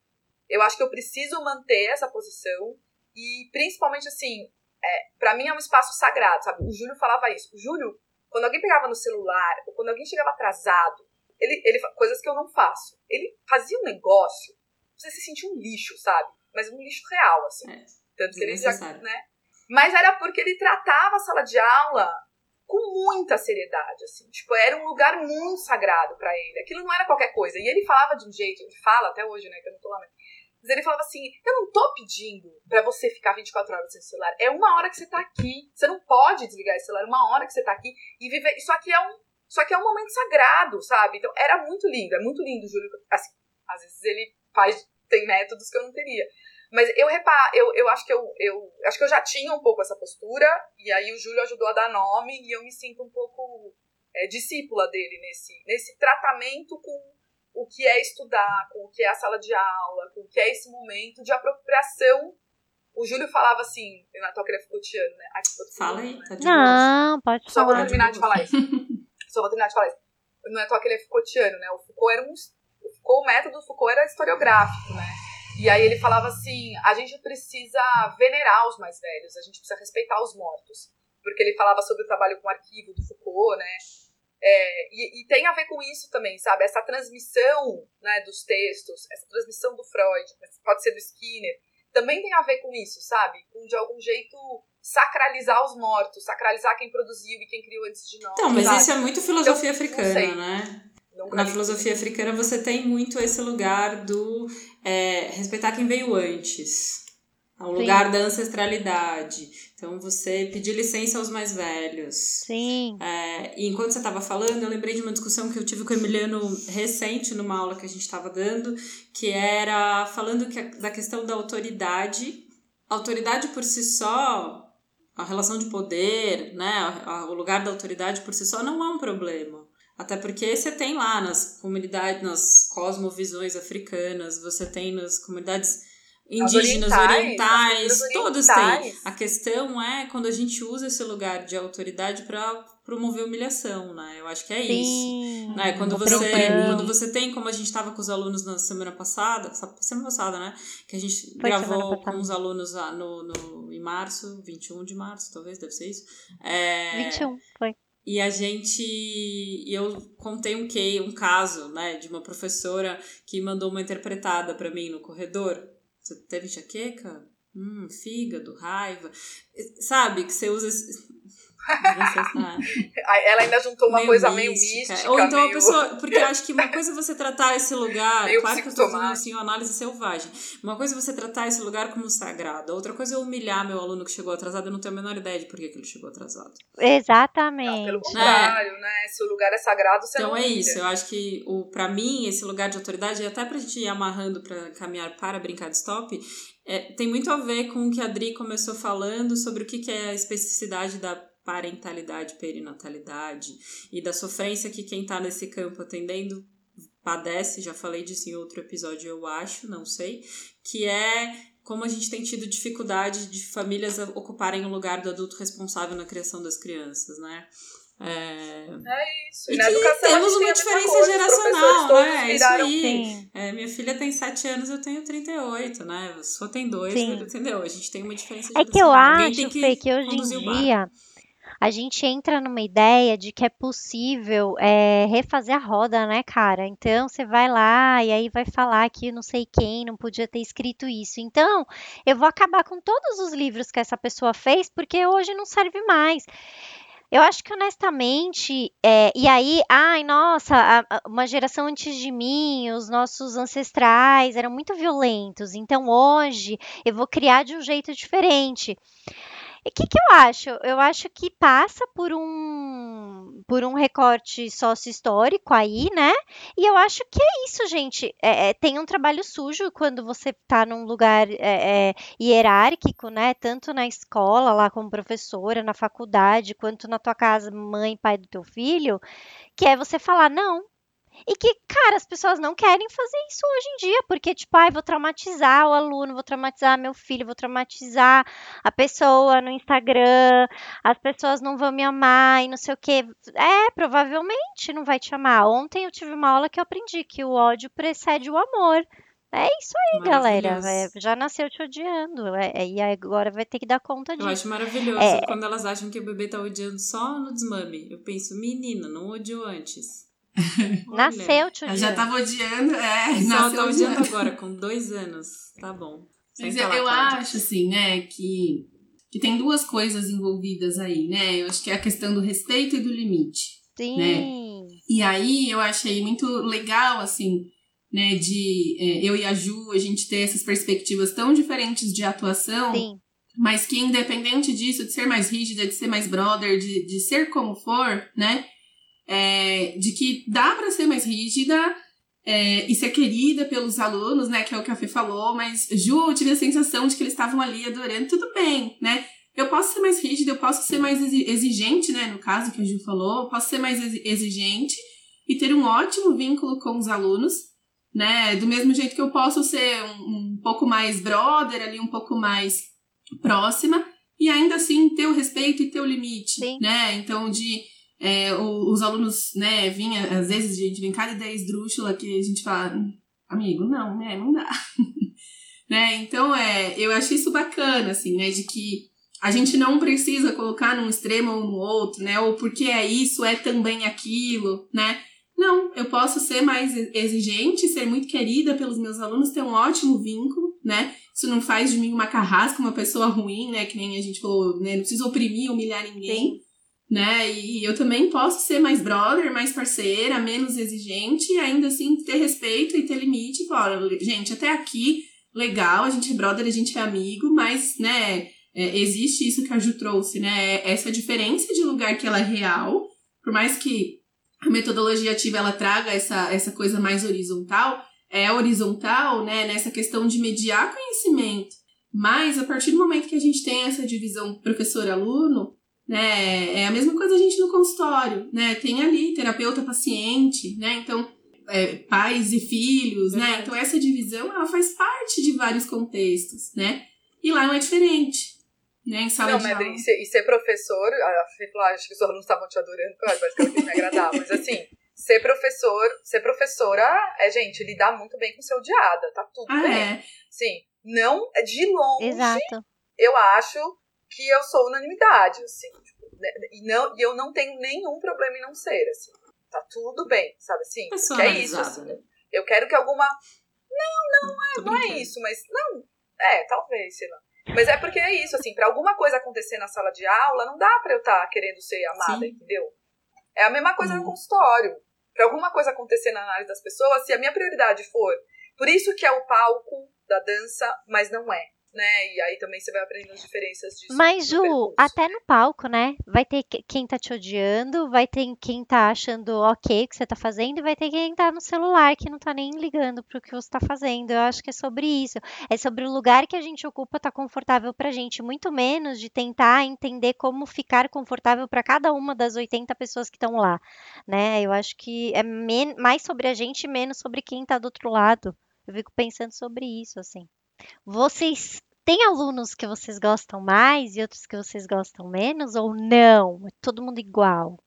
Eu acho que eu preciso manter essa posição. E principalmente assim, é, para mim é um espaço sagrado, sabe? O Júlio falava isso. O Júlio, quando alguém pegava no celular, ou quando alguém chegava atrasado, ele, ele coisas que eu não faço. Ele fazia um negócio, você se sentia um lixo, sabe? Mas um lixo real, assim. É, Tanto que ele já, né? Mas era porque ele tratava a sala de aula com muita seriedade, assim. Tipo, era um lugar muito sagrado pra ele. Aquilo não era qualquer coisa. E ele falava de um jeito, ele fala até hoje, né, que eu não tô lá, mas mas ele falava assim: eu não tô pedindo pra você ficar 24 horas sem celular. É uma hora que você tá aqui. Você não pode desligar esse celular, uma hora que você tá aqui e viver. Isso aqui é um. Isso aqui é um momento sagrado, sabe? Então era muito lindo, é muito lindo, Júlio. Assim, às vezes ele faz, tem métodos que eu não teria. Mas eu reparo, eu, eu acho que eu, eu acho que eu já tinha um pouco essa postura, e aí o Júlio ajudou a dar nome, e eu me sinto um pouco é, discípula dele nesse, nesse tratamento com o que é estudar, com o que é a sala de aula, com o que é esse momento de apropriação. O Júlio falava assim, na toca ele é Foucaultiano, né? Ai, Fala aí, né? tá de boa. Não, pode Só vou falar. terminar de falar isso. *laughs* Só vou terminar de falar isso. Não é só que ele é Foucaultiano, né? O Foucault era um. O, Foucault, o método do Foucault era historiográfico, né? E aí ele falava assim: a gente precisa venerar os mais velhos, a gente precisa respeitar os mortos. Porque ele falava sobre o trabalho com arquivo do Foucault, né? É, e, e tem a ver com isso também, sabe? Essa transmissão né, dos textos, essa transmissão do Freud, pode ser do Skinner, também tem a ver com isso, sabe? Com de algum jeito sacralizar os mortos, sacralizar quem produziu e quem criou antes de nós. Então, mas sabe? isso é muito filosofia Eu não africana, né? Na filosofia africana você tem muito esse lugar do é, respeitar quem veio antes. O Sim. lugar da ancestralidade. Então você pedir licença aos mais velhos. Sim. É, e enquanto você estava falando, eu lembrei de uma discussão que eu tive com o Emiliano recente numa aula que a gente estava dando, que era falando que da questão da autoridade. A autoridade por si só, a relação de poder, né, o lugar da autoridade por si só não é um problema. Até porque você tem lá nas comunidades, nas cosmovisões africanas, você tem nas comunidades indígenas, orientais, orientais, todos têm. A questão é quando a gente usa esse lugar de autoridade para promover humilhação, né? Eu acho que é isso. Sim. Né? Quando, você, quando você tem, como a gente estava com os alunos na semana passada, sa- semana passada, né? Que a gente Foi gravou com os alunos lá no, no, em março, 21 de março, talvez, deve ser isso. É, 21, foi. E a gente. E eu contei um, que, um caso, né, de uma professora que mandou uma interpretada para mim no corredor. Você teve enxaqueca? Hum, fígado, raiva. Sabe, que você usa. *laughs* Ela ainda juntou uma meio coisa meio mística. Ou então meio... a pessoa. *laughs* Porque eu acho que uma coisa é você tratar esse lugar. claro que eu estou fazendo assim, uma análise selvagem. Uma coisa é você tratar esse lugar como sagrado. Outra coisa é humilhar meu aluno que chegou atrasado. Eu não tenho a menor ideia de por que, que ele chegou atrasado. Exatamente. Não, pelo contrário, é. né? Se o lugar é sagrado, você então não Então é isso. Eu acho que, o, pra mim, esse lugar de autoridade, e até pra gente ir amarrando pra caminhar para brincar de stop, é, tem muito a ver com o que a Adri começou falando sobre o que, que é a especificidade da parentalidade, perinatalidade e da sofrência que quem está nesse campo atendendo padece, já falei disso em outro episódio, eu acho, não sei, que é como a gente tem tido dificuldade de famílias ocuparem o lugar do adulto responsável na criação das crianças, né? É, é isso. E, e na educação temos uma diferença geracional, né? É isso aí. É, minha filha tem 7 anos, eu tenho 38, né? Só tem dois, entendeu? A gente tem uma diferença geracional. É que eu acho, que, Fê, que hoje em dia a gente entra numa ideia de que é possível é, refazer a roda, né, cara? Então você vai lá e aí vai falar que não sei quem não podia ter escrito isso. Então eu vou acabar com todos os livros que essa pessoa fez porque hoje não serve mais. Eu acho que honestamente, é, e aí, ai, nossa, a, a, uma geração antes de mim, os nossos ancestrais eram muito violentos, então hoje eu vou criar de um jeito diferente. O que, que eu acho? Eu acho que passa por um por um recorte sócio-histórico aí, né? E eu acho que é isso, gente. É, é, tem um trabalho sujo quando você está num lugar é, é, hierárquico, né? Tanto na escola, lá como professora, na faculdade, quanto na tua casa, mãe, pai do teu filho, que é você falar, não, e que, cara, as pessoas não querem fazer isso hoje em dia, porque, tipo, ai, vou traumatizar o aluno, vou traumatizar meu filho, vou traumatizar a pessoa no Instagram, as pessoas não vão me amar e não sei o quê. É, provavelmente não vai te amar. Ontem eu tive uma aula que eu aprendi que o ódio precede o amor. É isso aí, galera. É, já nasceu te odiando. É, é, e agora vai ter que dar conta disso. Eu acho maravilhoso é. quando elas acham que o bebê tá odiando só no desmame. Eu penso, menina, não odiou antes. *laughs* Nasceu odiando. já tava odiando, é. Tá odiando agora, com dois anos. Tá bom. Mas eu, eu acho, assim, né, que, que tem duas coisas envolvidas aí, né? Eu acho que é a questão do respeito e do limite. Sim. Né? E aí eu achei muito legal, assim, né, de é, eu e a Ju, a gente ter essas perspectivas tão diferentes de atuação. Sim. Mas que independente disso, de ser mais rígida, de ser mais brother, de, de ser como for, né? É, de que dá para ser mais rígida é, e ser querida pelos alunos, né? Que é o que a Fê falou, mas Ju, eu tive a sensação de que eles estavam ali adorando, tudo bem, né? Eu posso ser mais rígida, eu posso ser mais exigente, né? No caso que a Ju falou, eu posso ser mais exigente e ter um ótimo vínculo com os alunos, né? Do mesmo jeito que eu posso ser um, um pouco mais brother, ali um pouco mais próxima, e ainda assim ter o respeito e ter o limite, Sim. né? Então, de é, os alunos, né, vinha, às vezes a gente vem cada ideia esdrúxula que a gente fala, amigo, não, né, não dá. *laughs* né, então, é, eu acho isso bacana, assim, né, de que a gente não precisa colocar num extremo ou no outro, né, ou porque é isso, é também aquilo, né, não, eu posso ser mais exigente, ser muito querida pelos meus alunos, ter um ótimo vínculo, né? Isso não faz de mim uma carrasca, uma pessoa ruim, né? Que nem a gente falou, né? Não precisa oprimir, humilhar ninguém. Sim né? E eu também posso ser mais brother, mais parceira, menos exigente, ainda assim ter respeito e ter limite. Bora, gente, até aqui, legal, a gente é brother, a gente é amigo, mas, né, é, existe isso que a Ju trouxe, né? Essa diferença de lugar que ela é real, por mais que a metodologia ativa ela traga essa, essa coisa mais horizontal, é horizontal, né, nessa questão de mediar conhecimento. Mas a partir do momento que a gente tem essa divisão professor-aluno, né? É a mesma coisa a gente no consultório, né? Tem ali terapeuta paciente, né? Então, é, pais e filhos, né? Então essa divisão ela faz parte de vários contextos, né? E lá não é diferente. Né, em sala não, de mas aula. E, ser, e ser professor, a Fê falou, acho que os alunos estavam te adorando, eu acho que ela me agradar, mas assim, *laughs* ser professor, ser professora é, gente, lidar muito bem com seu diada, tá tudo ah, bem. É. Sim, não, de longe, Exato. eu acho que eu sou unanimidade, assim. E, não, e eu não tenho nenhum problema em não ser, assim. Tá tudo bem, sabe assim? Que é isso, assim. né? Eu quero que alguma. Tô Não é brincando. isso, mas. Não. É, talvez, sei lá. Mas é porque é isso, assim, pra alguma coisa acontecer na sala de aula, não dá pra eu estar querendo ser amada, Sim. entendeu? É a mesma coisa no Hum. consultório. Pra alguma coisa acontecer na análise das pessoas, se a minha prioridade for. Por isso que é o palco da dança, mas não é. Né? E aí também você vai aprendendo as diferenças disso. Mas, Ju, percurso. até no palco, né? Vai ter que- quem tá te odiando, vai ter quem tá achando ok o que você tá fazendo, e vai ter quem tá no celular que não tá nem ligando pro que você tá fazendo. Eu acho que é sobre isso. É sobre o lugar que a gente ocupa tá confortável pra gente, muito menos de tentar entender como ficar confortável pra cada uma das 80 pessoas que estão lá, né? Eu acho que é mais sobre a gente menos sobre quem tá do outro lado. Eu fico pensando sobre isso, assim. Vocês têm alunos que vocês gostam mais e outros que vocês gostam menos ou não? É todo mundo igual?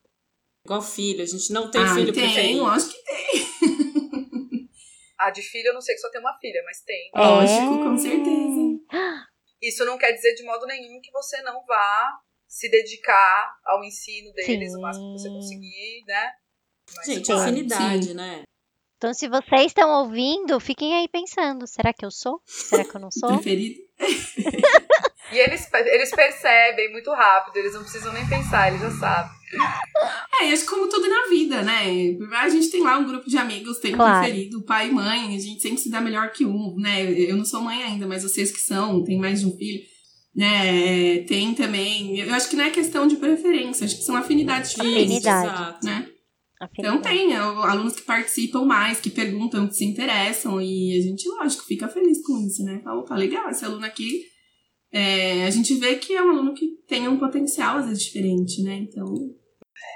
Igual filho, a gente não tem ah, filho tem, preferido. lógico que tem. *laughs* A de filho eu não sei que só tem uma filha, mas tem. É. Lógico, com certeza. Isso não quer dizer de modo nenhum que você não vá se dedicar ao ensino deles o máximo que você Sim. conseguir, né? Mas, Gente, Sim. afinidade, né? Então, se vocês estão ouvindo, fiquem aí pensando: será que eu sou? Será que eu não *laughs* sou? Preferido. *laughs* E eles, eles percebem muito rápido, eles não precisam nem pensar, eles já sabem. É, e acho que como tudo na vida, né? A gente tem lá um grupo de amigos, tem um Claro. preferido, pai e mãe, a gente sempre se dá melhor que um, né? Eu não sou mãe ainda, mas vocês que são, tem mais de um filho, né? Tem também. Eu acho que não é questão de preferência, acho que são afinidades diferentes, Afinidade. Exato. né? Então tem é, alunos que participam mais, que perguntam, que se interessam, e a gente, lógico, fica feliz com isso, né? Fala, opa, legal, esse aluno aqui. é, a gente vê que é um aluno que tem um potencial, às vezes, diferente, né? Então,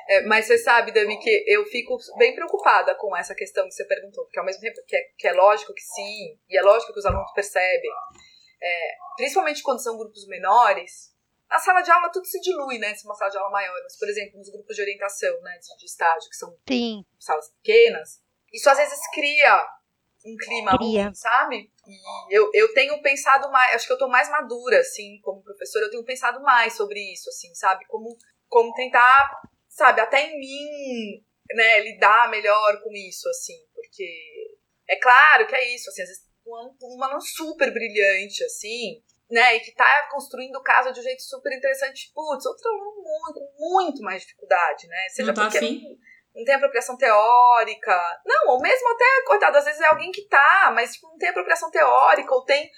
É, mas você sabe, Dami, que eu fico bem preocupada com essa questão que você perguntou, porque ao mesmo tempo que é, que é lógico que sim, e é lógico que os alunos percebem, é, principalmente quando são grupos menores, na sala de aula tudo se dilui, né? Se é uma sala de aula maior, mas, por exemplo, nos grupos de orientação, né, de, de estágio, que são Sim, salas pequenas, isso às vezes cria um clima Cria. ruim, sabe? E eu, eu tenho pensado mais, acho que eu tô mais madura, assim, como professora, eu tenho pensado mais sobre isso, assim, sabe? Como, como tentar, sabe, até em mim, né, lidar melhor com isso, assim, porque é claro que é isso, assim, às vezes uma, uma não super brilhante, assim, né, e que tá construindo o caso de um jeito super interessante, putz, outro aluno muito, com muito mais dificuldade, né? Seja Não tá porque afim? não, não tem apropriação teórica. Não, ou mesmo até, coitado, às vezes é alguém que tá, mas tipo, não tem apropriação teórica, ou tem,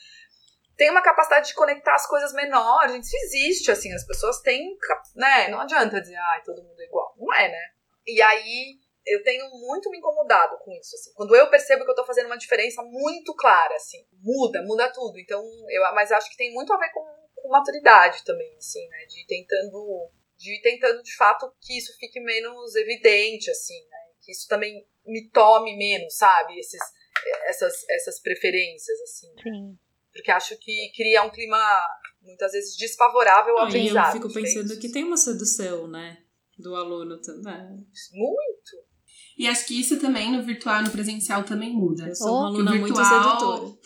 tem uma capacidade de conectar as coisas menores. Isso existe, assim, as pessoas têm, né? Não adianta dizer, ai, todo mundo é igual. Não é, né? E aí, eu tenho muito me incomodado com isso, assim. Quando eu percebo que eu tô fazendo uma diferença muito clara, assim, muda, muda tudo. Então, eu, mas acho que tem muito a ver com, com maturidade também, assim, né? De ir tentando, de ir tentando, de fato, que isso fique menos evidente, assim, né? Que isso também me tome menos, sabe? Esses, essas, essas preferências, assim. sim. Porque acho que cria um clima, muitas vezes, desfavorável ao eu aprendizado. fico pensando que tem uma sedução, né? Do aluno também. Muito. E acho que isso também no virtual no presencial também muda. Eu sou uma aluna que muito virtual- sedutora.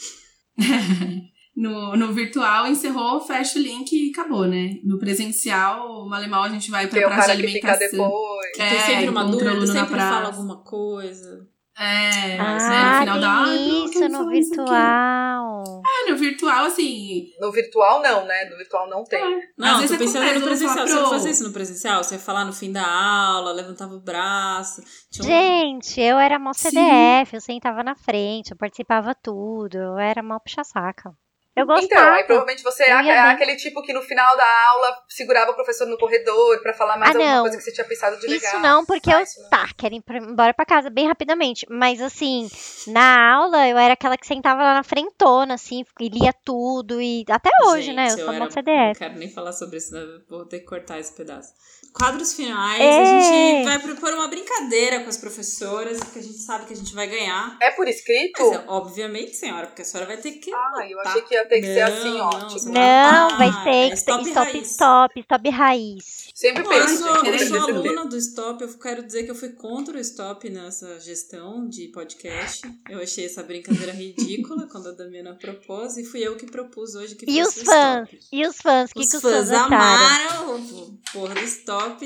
*laughs* No, no virtual encerrou, fecha o link e acabou, né? No presencial, mal e mal a gente vai pra Tem praça de que fica alimentação. depois. É, Tem sempre uma dúvida, sempre praça. fala alguma coisa. É, né, no Ah, final da aula. isso no virtual. É, no virtual, assim. No virtual, não, né? No virtual não tem. é, Não, às tô pensando no presencial. Você ia pro- fazer isso no presencial? Você ia falar no fim da aula, levantava o braço. Tinha um- Gente, eu era mó Sim. CDF, eu sentava na frente, eu participava tudo, eu era mó puxa-saca. Eu Então, gostava. aí provavelmente você é Eu é aquele tipo que no final da aula segurava o professor no corredor pra falar mais Ah, alguma não. coisa que você tinha pensado de legal. Isso não, porque Ah, eu não. tá, quero ir embora pra casa bem rapidamente. Mas assim, na aula eu era aquela que sentava lá na frentona, assim, e lia tudo. E até hoje, né? Eu Gente, sou era- Não CDF. quero nem falar sobre isso, né? vou ter que cortar esse pedaço. Quadros finais, Ei! a gente vai propor uma brincadeira com as professoras, porque a gente sabe que a gente vai ganhar. É por escrito? Mas, é, obviamente, senhora, porque a senhora vai ter que. Ah, eu achei que ia ia ter que ser Não, assim, ó. não, tipo, Não, Ah, vai é ser stop stop, raiz. stop, stop raiz. Sempre Pô, eu penso. sou, eu sou aluna do Stop, eu quero dizer que eu fui contra o Stop nessa gestão de podcast. Eu achei essa brincadeira ridícula quando a Damiana propôs e fui eu que propus hoje que E fosse os fãs? Stop. E os fãs? O que, Os que os fãs fãs amaram o porra do Stop.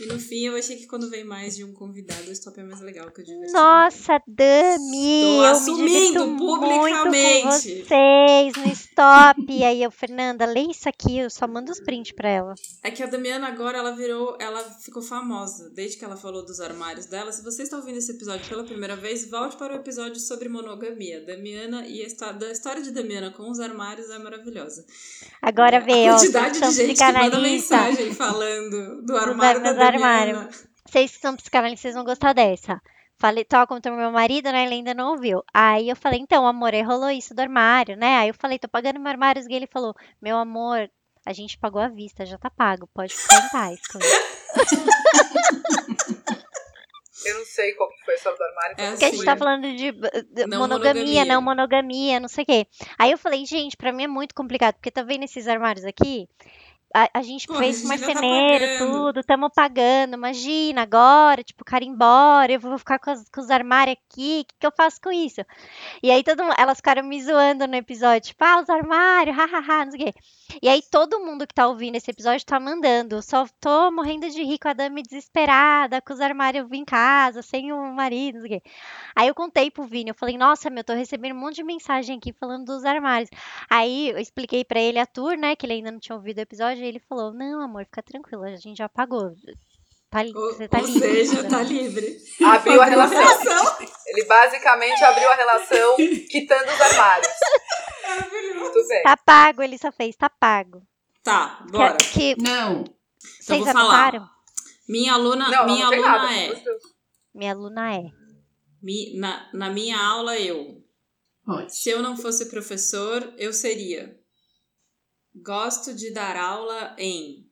E no fim eu achei que quando vem mais de um convidado, o Stop é mais legal que o divertido. Nossa, Dami, Estou eu assumindo me divirto muito com publicamente. vocês no stop. E aí eu, Fernanda, lê isso aqui, eu só mando os prints pra ela. É que a Damiana agora, ela virou, ela ficou famosa desde que ela falou dos armários dela. Se você está ouvindo esse episódio pela primeira vez, volte para o episódio sobre monogamia. Damiana e a história, da história de Damiana com os armários é maravilhosa. Agora vê, a ó, quantidade vocês de gente que manda mensagem falando do armário da Damiana. armários. Vocês que são psicanalistas, vocês vão gostar dessa. Falei, tô contra o meu marido, né? Ele ainda não ouviu. Aí eu falei, então, amor, aí rolou isso do armário, né? Aí eu falei, tô pagando meu armário. E ele falou, meu amor, a gente pagou à vista, já tá pago, pode ficar em paz com isso. *laughs* Eu não sei qual que foi a história do armário. É Porque a gente assim, tá falando de, de Não monogamia, monogamia. não monogamia, não sei o quê. Aí eu falei, gente, pra mim é muito complicado, porque tá vendo esses armários aqui? A, a gente Pô, fez tá marceneiro, pagando. tudo, tamo pagando. Imagina, agora, tipo, o cara embora, eu vou ficar com, as- com os armários aqui, o que, que eu faço com isso? E aí todo mundo, elas ficaram me zoando no episódio, tipo, ah, os armários, *laughs* hahaha, não sei o quê. E aí todo mundo que tá ouvindo esse episódio tá mandando. Só tô morrendo de rir com a Dami desesperada, com os armários em casa, sem o marido, não sei o quê. Aí eu contei pro Vini, eu falei, nossa, meu, tô recebendo um monte de mensagem aqui falando dos armários. Aí eu expliquei pra ele a tour, né, que ele ainda não tinha ouvido o episódio, e ele falou, não, amor, fica tranquilo, a gente já pagou. Tá, Ou, você tá ou livre. seja, tá livre. *laughs* Abriu a relação. Ele basicamente abriu a relação quitando os armários. *laughs* Muito bem. Tá pago, ele só fez, tá pago. Tá, Que- bora. Que, Não. Então vocês vou falar. Minha aluna, Não, minha não aluna nada. é. Minha aluna é. mi- na, na minha aula, eu. Pode. Se eu não fosse professor, eu seria. Gosto de dar aula em.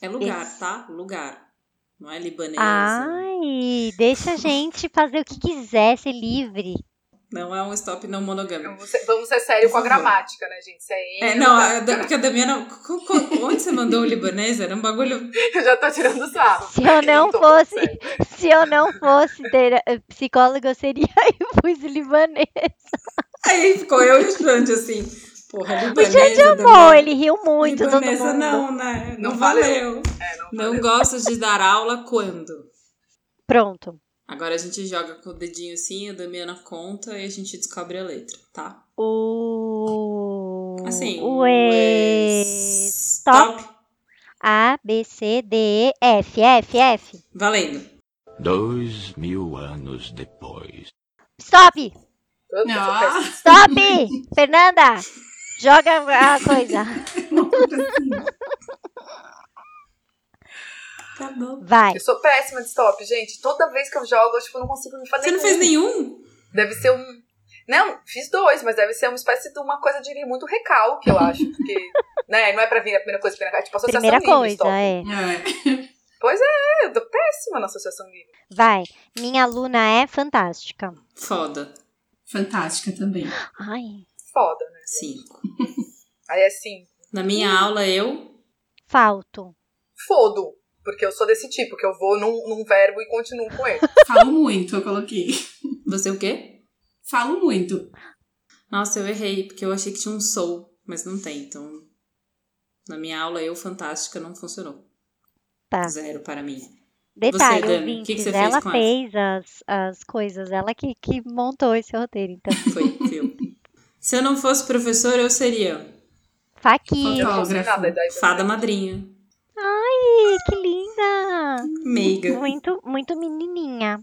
É lugar, Esse. tá? Lugar. Não é libanesa. Ai, deixa a gente fazer o que quiser, ser livre. Não é um stop não monogâmico. Vamos ser, vamos ser sério com a gramática, né, gente? Isso é É, não, a da- porque a Damiana. co- co- Onde você mandou o libanês? Era um bagulho. Eu já tô tirando sarro. Se eu não tô fosse, se eu não fosse ter, eh, psicóloga, eu seria *laughs* infus libanês. Aí ficou eu e o Xande assim. Porra, O libanesa. Xande amou, ele riu muito, todo Libanesa mundo. não, né? Não, Não valeu. É, não, Não valeu. gosto de dar aula quando? Pronto. Agora a gente joga com o dedinho assim, a Damiana conta e a gente descobre a letra, tá? O. Assim. O E. Stop. A, B, C, D, E, F, F, F. Valendo. Dois mil anos depois. Stop! Ah. péssima. Stop! Fernanda! Joga a coisa. *laughs* Tá bom. Vai. Eu sou péssima de stop, gente. Toda vez que eu jogo, eu tipo, não consigo me fazer Você não fez nenhum? Deve ser um. Não, fiz dois, mas deve ser uma espécie de uma coisa de muito recalque, eu acho. Porque, *laughs* né, não é pra vir a primeira coisa que vem na cara, tipo associação Primeira livre, coisa, stop. é. É. *laughs* É, eu tô péssima na associação livre. Vai. Minha aluna é fantástica. Foda. Fantástica também. Ai. Foda, né? Cinco. Aí é assim, Na minha aula, eu. Falto. fodo. Porque eu sou desse tipo, que eu vou num, num verbo e continuo com ele. *laughs* Falo muito, eu coloquei. Você o quê? Falo muito. Nossa, eu errei, porque eu achei que tinha um sou, mas não tem. Então, na minha aula, eu, fantástica, não funcionou. Tá. Zero para mim. Detalhe, Dani, o ouvintes, que que você fez ela com fez as, as coisas, ela que, que montou esse roteiro, então. *laughs* Foi, viu? Se eu não fosse professor, eu seria Faquinha. Fotógrafo. Daí fada madrinha. Ai, que linda! Meiga. Muito, muito menininha.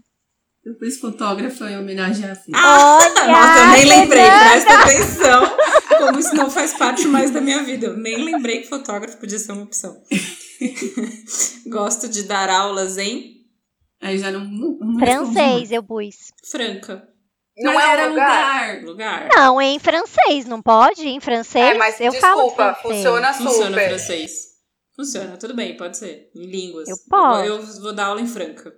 Eu pus fotógrafa em homenagem à filha. Olha! Nossa, eu nem lembrei, presta atenção. Como isso não faz parte mais da minha vida. Eu nem lembrei que fotógrafo podia ser uma opção. *laughs* Gosto de dar aulas em Aí já não. não, não Francês, eu pus. Franca. Não Mas é era um lugar. Lugar. Não, em francês, não pode? Em francês? É, mas eu falo desculpa, francês. funciona Funciona super. francês. Funciona, tudo bem, pode ser. Em línguas. Eu posso. Eu, eu vou dar aula em Franca.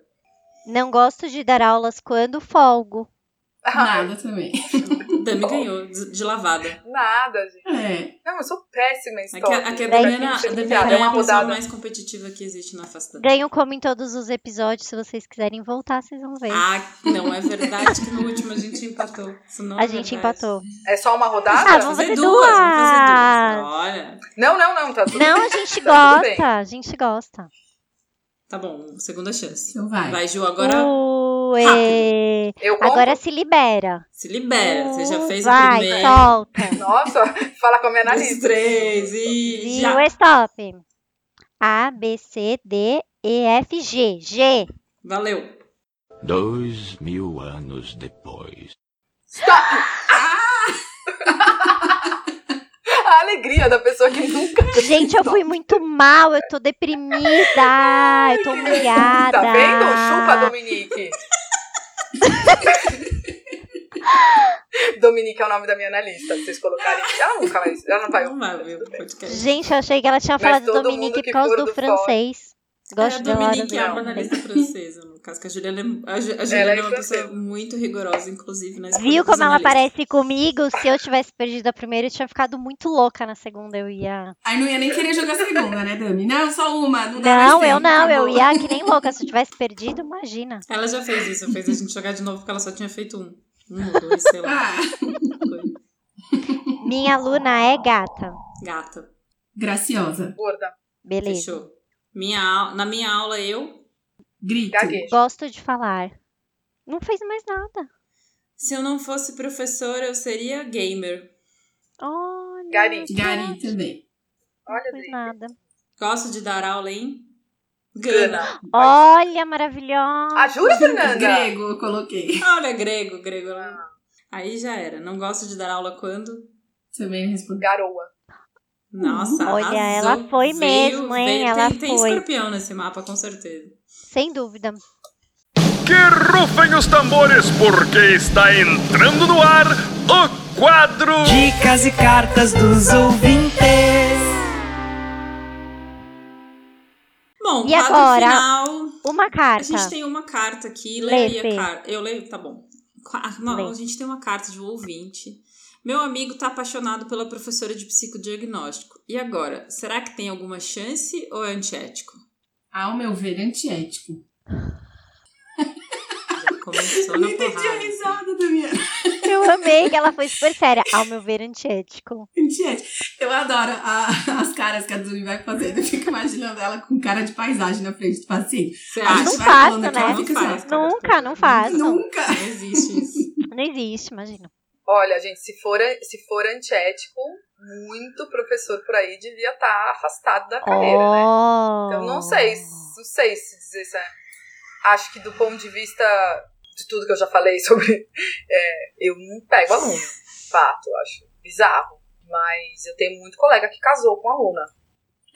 Não gosto de dar aulas quando folgo. Ah, Nada *laughs* também. Dami ganhou de de lavada. Nada, gente. É. Não, eu sou péssima em Aqui, stop. aqui a Damiana, a Damiana ligada, é é uma a pessoa rodada. mais competitiva que existe na face da Ganham como em todos os episódios. Se vocês quiserem voltar, vocês vão ver. Ah, não é verdade que no último a gente empatou. Isso não é a gente verdade. empatou. É só uma rodada? Ah, Vamos fazer fazer duas, vamos fazer duas. duas. Olha, Não, não, não, tá tudo Não, bem. a gente Tá tudo bem. gosta. A gente gosta. tá bom, segunda chance. Então vai. Vai, Ju, agora Ué. Conto? Agora se libera. se libera. Você já fez Vai, o primeiro. solta. *laughs* Nossa, fala com a minha analista. três e já. Stop. A, B, C, D, E, F, G. G. Valeu. Dois mil anos depois. *laughs* A alegria da pessoa que nunca. Gente, eu fui muito mal. Eu tô deprimida. Eu tô humilhada. Tá vendo? Chupa, Dominique. Dominique é o nome da minha analista. Vocês colocarem. Ela nunca vai. Ela não vai. Não vai. Gente, eu achei que ela tinha Mas falado todo Dominique por causa do do francês. Gosto é, a. Dominique é uma analista francesa, no caso, que a Juliana é, a a Juliana é é uma pessoa muito rigorosa, inclusive, na escolha Viu como ela parece comigo? Se eu tivesse perdido a primeira, eu tinha ficado muito louca na segunda. Eu ia. Aí não ia nem querer jogar segunda, né, Dami? Não, só uma. Não, dá Não, eu tempo, não. Eu acabou. ia que nem louca. Se eu tivesse perdido, imagina. Ela já fez isso, fez a gente jogar de novo porque ela só tinha feito um. Um ou dois, sei lá. Ah, Foi. Minha aluna é gata. Gata. graciosa. Gorda. Beleza. Fechou. Minha, na minha aula, eu. Grito. Gaguejo. Gosto de falar. Não fez mais nada. Se eu não fosse professora, eu seria gamer. Olha. Gari. Gari também. Olha, Não fez nada. Gosto de dar aula em. Gana. Olha, maravilhosa. Ah, jura, Fernanda? Grego, eu coloquei. Olha, grego, grego. Aí já era. Não gosto de dar aula quando. Também respondi. Garoa. Nossa, Olha, arrasou. ela foi mesmo, hein? veio. Ela tem, tem foi. escorpião nesse mapa, com certeza. Sem dúvida. Que rufem os tambores, porque está entrando no ar o quadro Dicas e cartas dos ouvintes. Bom, E quadro agora? final. Uma A carta. gente tem uma carta aqui. Leia a carta. Eu leio? Tá bom. Não, Lê. a gente tem uma carta de um ouvinte. Meu amigo tá apaixonado pela professora de psicodiagnóstico. E agora? Será que tem alguma chance ou é antiético? Ao meu ver, antiético. Já começou na *laughs* não entendi a porrada. risada da minha. *laughs* Eu amei que ela foi super séria. Ao meu ver, antiético. Antiético. Eu adoro a- as caras que a Dumi vai fazendo. Eu fico imaginando ela com cara de paisagem na frente do paciente. Você acha? Não vai faço, falando aqui, né? ela Não faz, assim. Nunca, não faço. Nunca. Não existe isso. Não existe, imagina. Olha, gente, se for, se for antiético, muito professor por aí devia estar afastado da carreira, né? Oh. Então não sei, não sei se dizer isso. é- Acho que do ponto de vista de tudo que eu já falei *laughs* sobre, é, eu não pego aluno, fato, acho bizarro. Mas eu tenho muito colega que casou com aluna.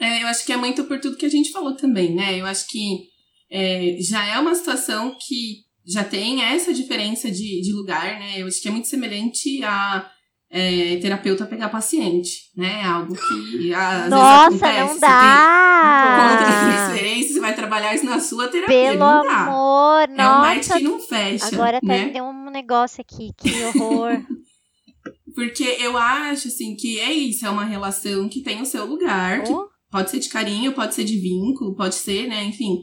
É, eu acho que é muito por tudo que a gente falou também, né? Eu acho que é, já é uma situação que já tem essa diferença de, de lugar, né? Eu acho que é muito semelhante a é, terapeuta pegar paciente, né? Algo que às Nossa, vezes acontece. não Você dá. tem contra transferência, você vai trabalhar isso na sua terapia. Pelo não dá. amor, É um match nossa. que não fecha. Agora até né? me deu um negócio aqui. Que horror. *laughs* Porque eu acho, assim, que é isso, é uma relação que tem o seu lugar, Oh, pode ser de carinho, pode ser de vínculo, pode ser, né, enfim.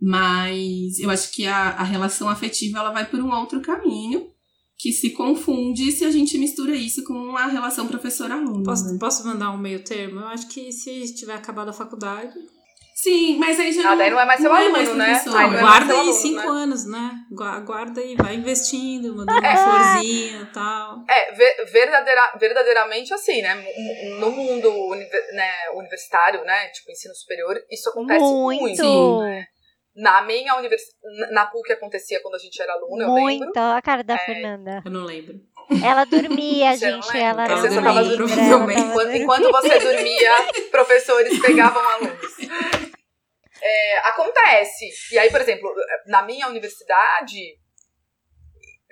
Mas eu acho que a, a relação afetiva, ela vai por um outro caminho, que se confunde se a gente mistura isso com a relação professor-aluno. Posso, né? posso mandar um meio termo? Eu acho que se tiver acabado a faculdade, Sim, mas aí já Ah, daí não é mais seu aluno, né? não é mais guarda seu aí aluno, cinco né? anos, né? Gua- Aguarda aí, vai investindo, mandando uma florzinha e tal. É, ve- verdadeira, verdadeiramente assim, né? No- mundo né, universitário, né? Tipo, ensino superior, isso acontece muito. muito. Sim. Na minha universidade, na PUC acontecia quando a gente era aluno, eu lembro. Muito. A cara da É. Fernanda. Eu não lembro. Ela dormia, Você gente. Ela Você tava ela dormindo, provavelmente. Enquanto, enquanto você dormia, professores pegavam alunos. É, acontece. E aí, por exemplo, na minha universidade,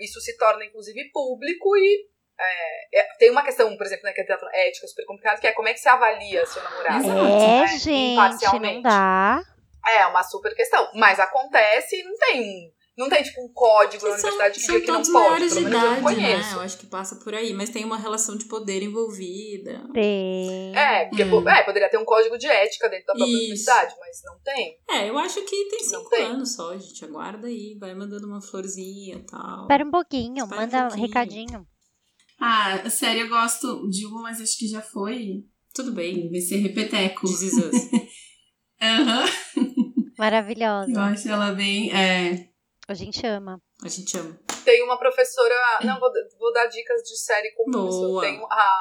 isso se torna, inclusive, público e é, é, tem uma questão, por exemplo, né, que falando, ética super complicada, que é como é que você avalia seu namorado. É, né, gente, não imparcialmente. dá. É uma super questão. Mas acontece e não tem. Não tem, tipo, um código na universidade que são diga que não pode. Pelo menos eu não idade, né? conheço. Eu acho que passa por aí. Mas tem uma relação de poder envolvida. Tem. É, porque Hum. é, poderia ter um código de ética dentro da própria Isso. universidade, mas não tem. É, eu acho que tem Não cinco tem. anos só, gente. Aguarda aí, vai mandando uma florzinha e tal. Espera um pouquinho, Espera um manda um pouquinho. recadinho. Ah, sério, eu gosto de uma, mas acho que já foi. Tudo bem. Vai ser repeteco. This *laughs* Aham. Maravilhosa. Eu acho ela bem. É, A gente ama. A gente ama. Tem uma professora. Não, vou, vou dar dicas de série com Boa. Tem a,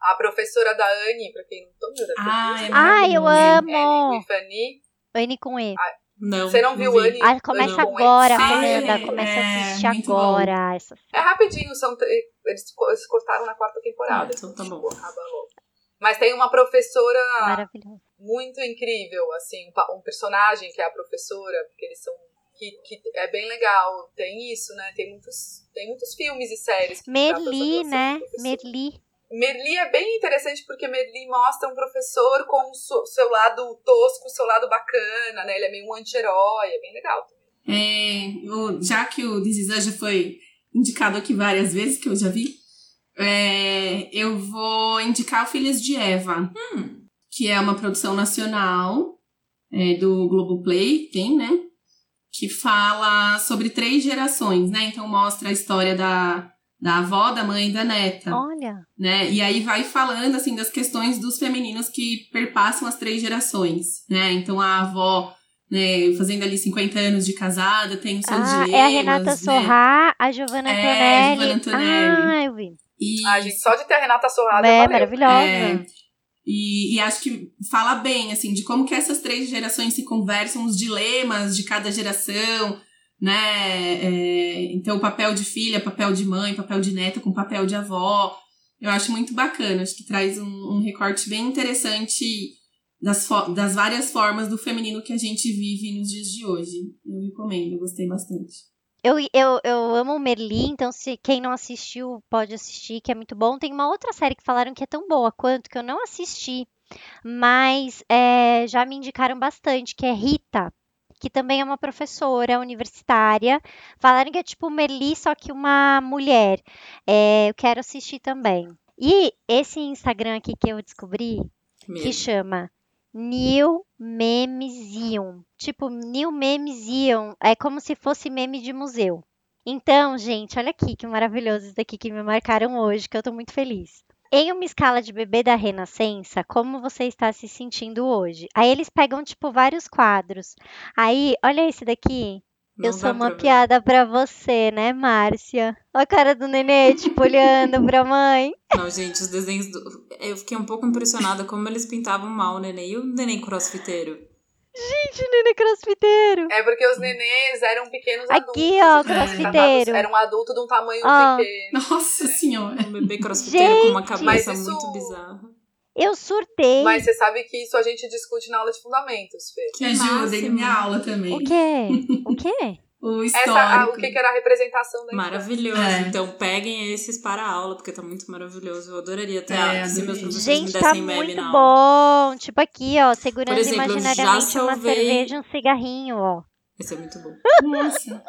a professora da Anne, pra quem não deve ter Ah, é Ai, eu amo! Anne Annie. N com E. Não. Você não viu vi. Anne? Ah, começa Não, agora, Fernanda. Começa é, a assistir bom. agora. Essa... É rapidinho, são eles, eles cortaram na quarta temporada. Ah, então tá bom. Tipo, acaba logo. Mas tem uma professora muito incrível, assim, um personagem que é a professora, porque eles são. Que, que é bem legal. Tem isso, né? Tem muitos, tem muitos filmes e séries Merli, né? Merli. Merli é bem interessante porque Merli mostra um professor com o seu, seu lado tosco, o seu lado bacana, né? Ele é meio um anti-herói, é bem legal. É, já que o This Is Us já foi indicado aqui várias vezes, que eu já vi, é, eu vou indicar o Filhas de Eva, Hum. que é uma produção nacional é, do Globoplay, tem, né? Que fala sobre três gerações, né? Então mostra a história da, da avó, da mãe e da neta Olha. né? E aí vai falando assim das questões dos femininos que perpassam as três gerações, né? Então a avó, né, fazendo ali 50 anos de casada, tem os seus Ah, dilemas, é a Renata né? Sorrá, a Giovanna É, Antonelli. Giovanna Antonelli. Ah, eu vi. E, gente, só de ter a Renata Sorrada É, valeu. maravilhosa. É. e, e acho que fala bem, assim, de como que essas três gerações se conversam, os dilemas de cada geração, né? É, então, o papel de filha, papel de mãe, papel de neta com papel de avó. Eu acho muito bacana, acho que traz um, um recorte bem interessante das, das várias formas do feminino que a gente vive nos dias de hoje. Eu recomendo, eu gostei bastante. Eu, eu, eu amo o Merli, então se quem não assistiu pode assistir, que é muito bom. Tem uma outra série que falaram que é tão boa quanto, que eu não assisti, mas é, já me indicaram bastante, que é Rita, que também é uma professora universitária. Falaram que é tipo Merli, só que uma mulher. É, eu quero assistir também. E esse Instagram aqui que eu descobri, que chama New Memezium. Tipo, New Memezium. É como se fosse meme de museu. Então, gente, olha aqui que maravilhoso isso daqui que me marcaram hoje, que eu tô muito feliz. Em uma escala de bebê da Renascença, como você está se sentindo hoje? Aí eles pegam, tipo, vários quadros. Aí, olha esse daqui. Não eu sou uma piada pra você, né, Márcia? Olha a cara do nenê, *laughs* tipo, olhando pra mãe. Não, gente, os desenhos do... Eu fiquei um pouco impressionada como eles pintavam mal o neném. E o neném crossfiteiro? Gente, o nenê crossfiteiro. É porque os nenês eram pequenos Aqui, adultos. ó, crossfiteiro. Era um adulto de um tamanho Ó. pequeno. Nossa senhora! Um bebê crossfiteiro com uma Gente! cabeça isso- muito bizarra. Eu surtei. Mas você sabe que isso a gente discute na aula de fundamentos, Fê. Me ajuda em minha aula também. O quê? O quê? *laughs* O Essa, histórico. a- o que, que era a representação da. Maravilhoso. É. Então peguem esses para a aula, porque tá muito maravilhoso. Eu adoraria ter É, aula. Se meus professores Gente, me tá dessem meme muito na aula. bom. Tipo aqui, ó, segurando Por exemplo, imaginariamente uma salvei- cerveja e um cigarrinho, ó. Esse é muito bom. Nossa!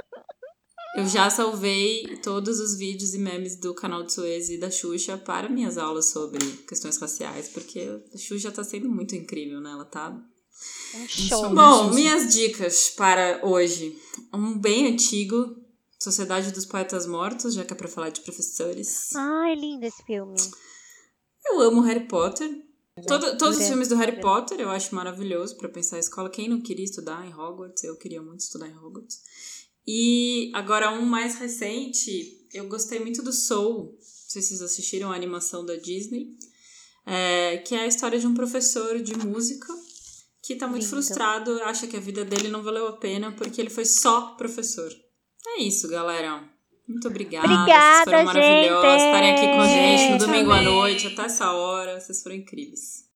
Eu já salvei todos os vídeos e memes do canal de Suez e da Xuxa para minhas aulas sobre questões raciais, porque a Xuxa tá sendo muito incrível, né? Ela tá Um show. Bom, minhas dicas para hoje. Um bem antigo, Sociedade dos Poetas Mortos, já que é pra falar de professores. Ai, lindo esse filme. Eu amo Harry Potter. Todo- todos os filmes do Harry Potter eu acho maravilhoso pra pensar a escola. Quem não queria estudar em Hogwarts? Eu queria muito estudar em Hogwarts. E agora um mais recente, eu gostei muito do Soul. Não sei se vocês assistiram a animação da Disney. É, que é a história de um professor de música que tá muito Lindo. frustrado, acha que a vida dele não valeu a pena porque ele foi só professor. É isso, galera. Muito obrigada. Obrigada, Vocês foram maravilhosas. gente. Estarem aqui com a gente no domingo à noite, até essa hora. Vocês foram incríveis.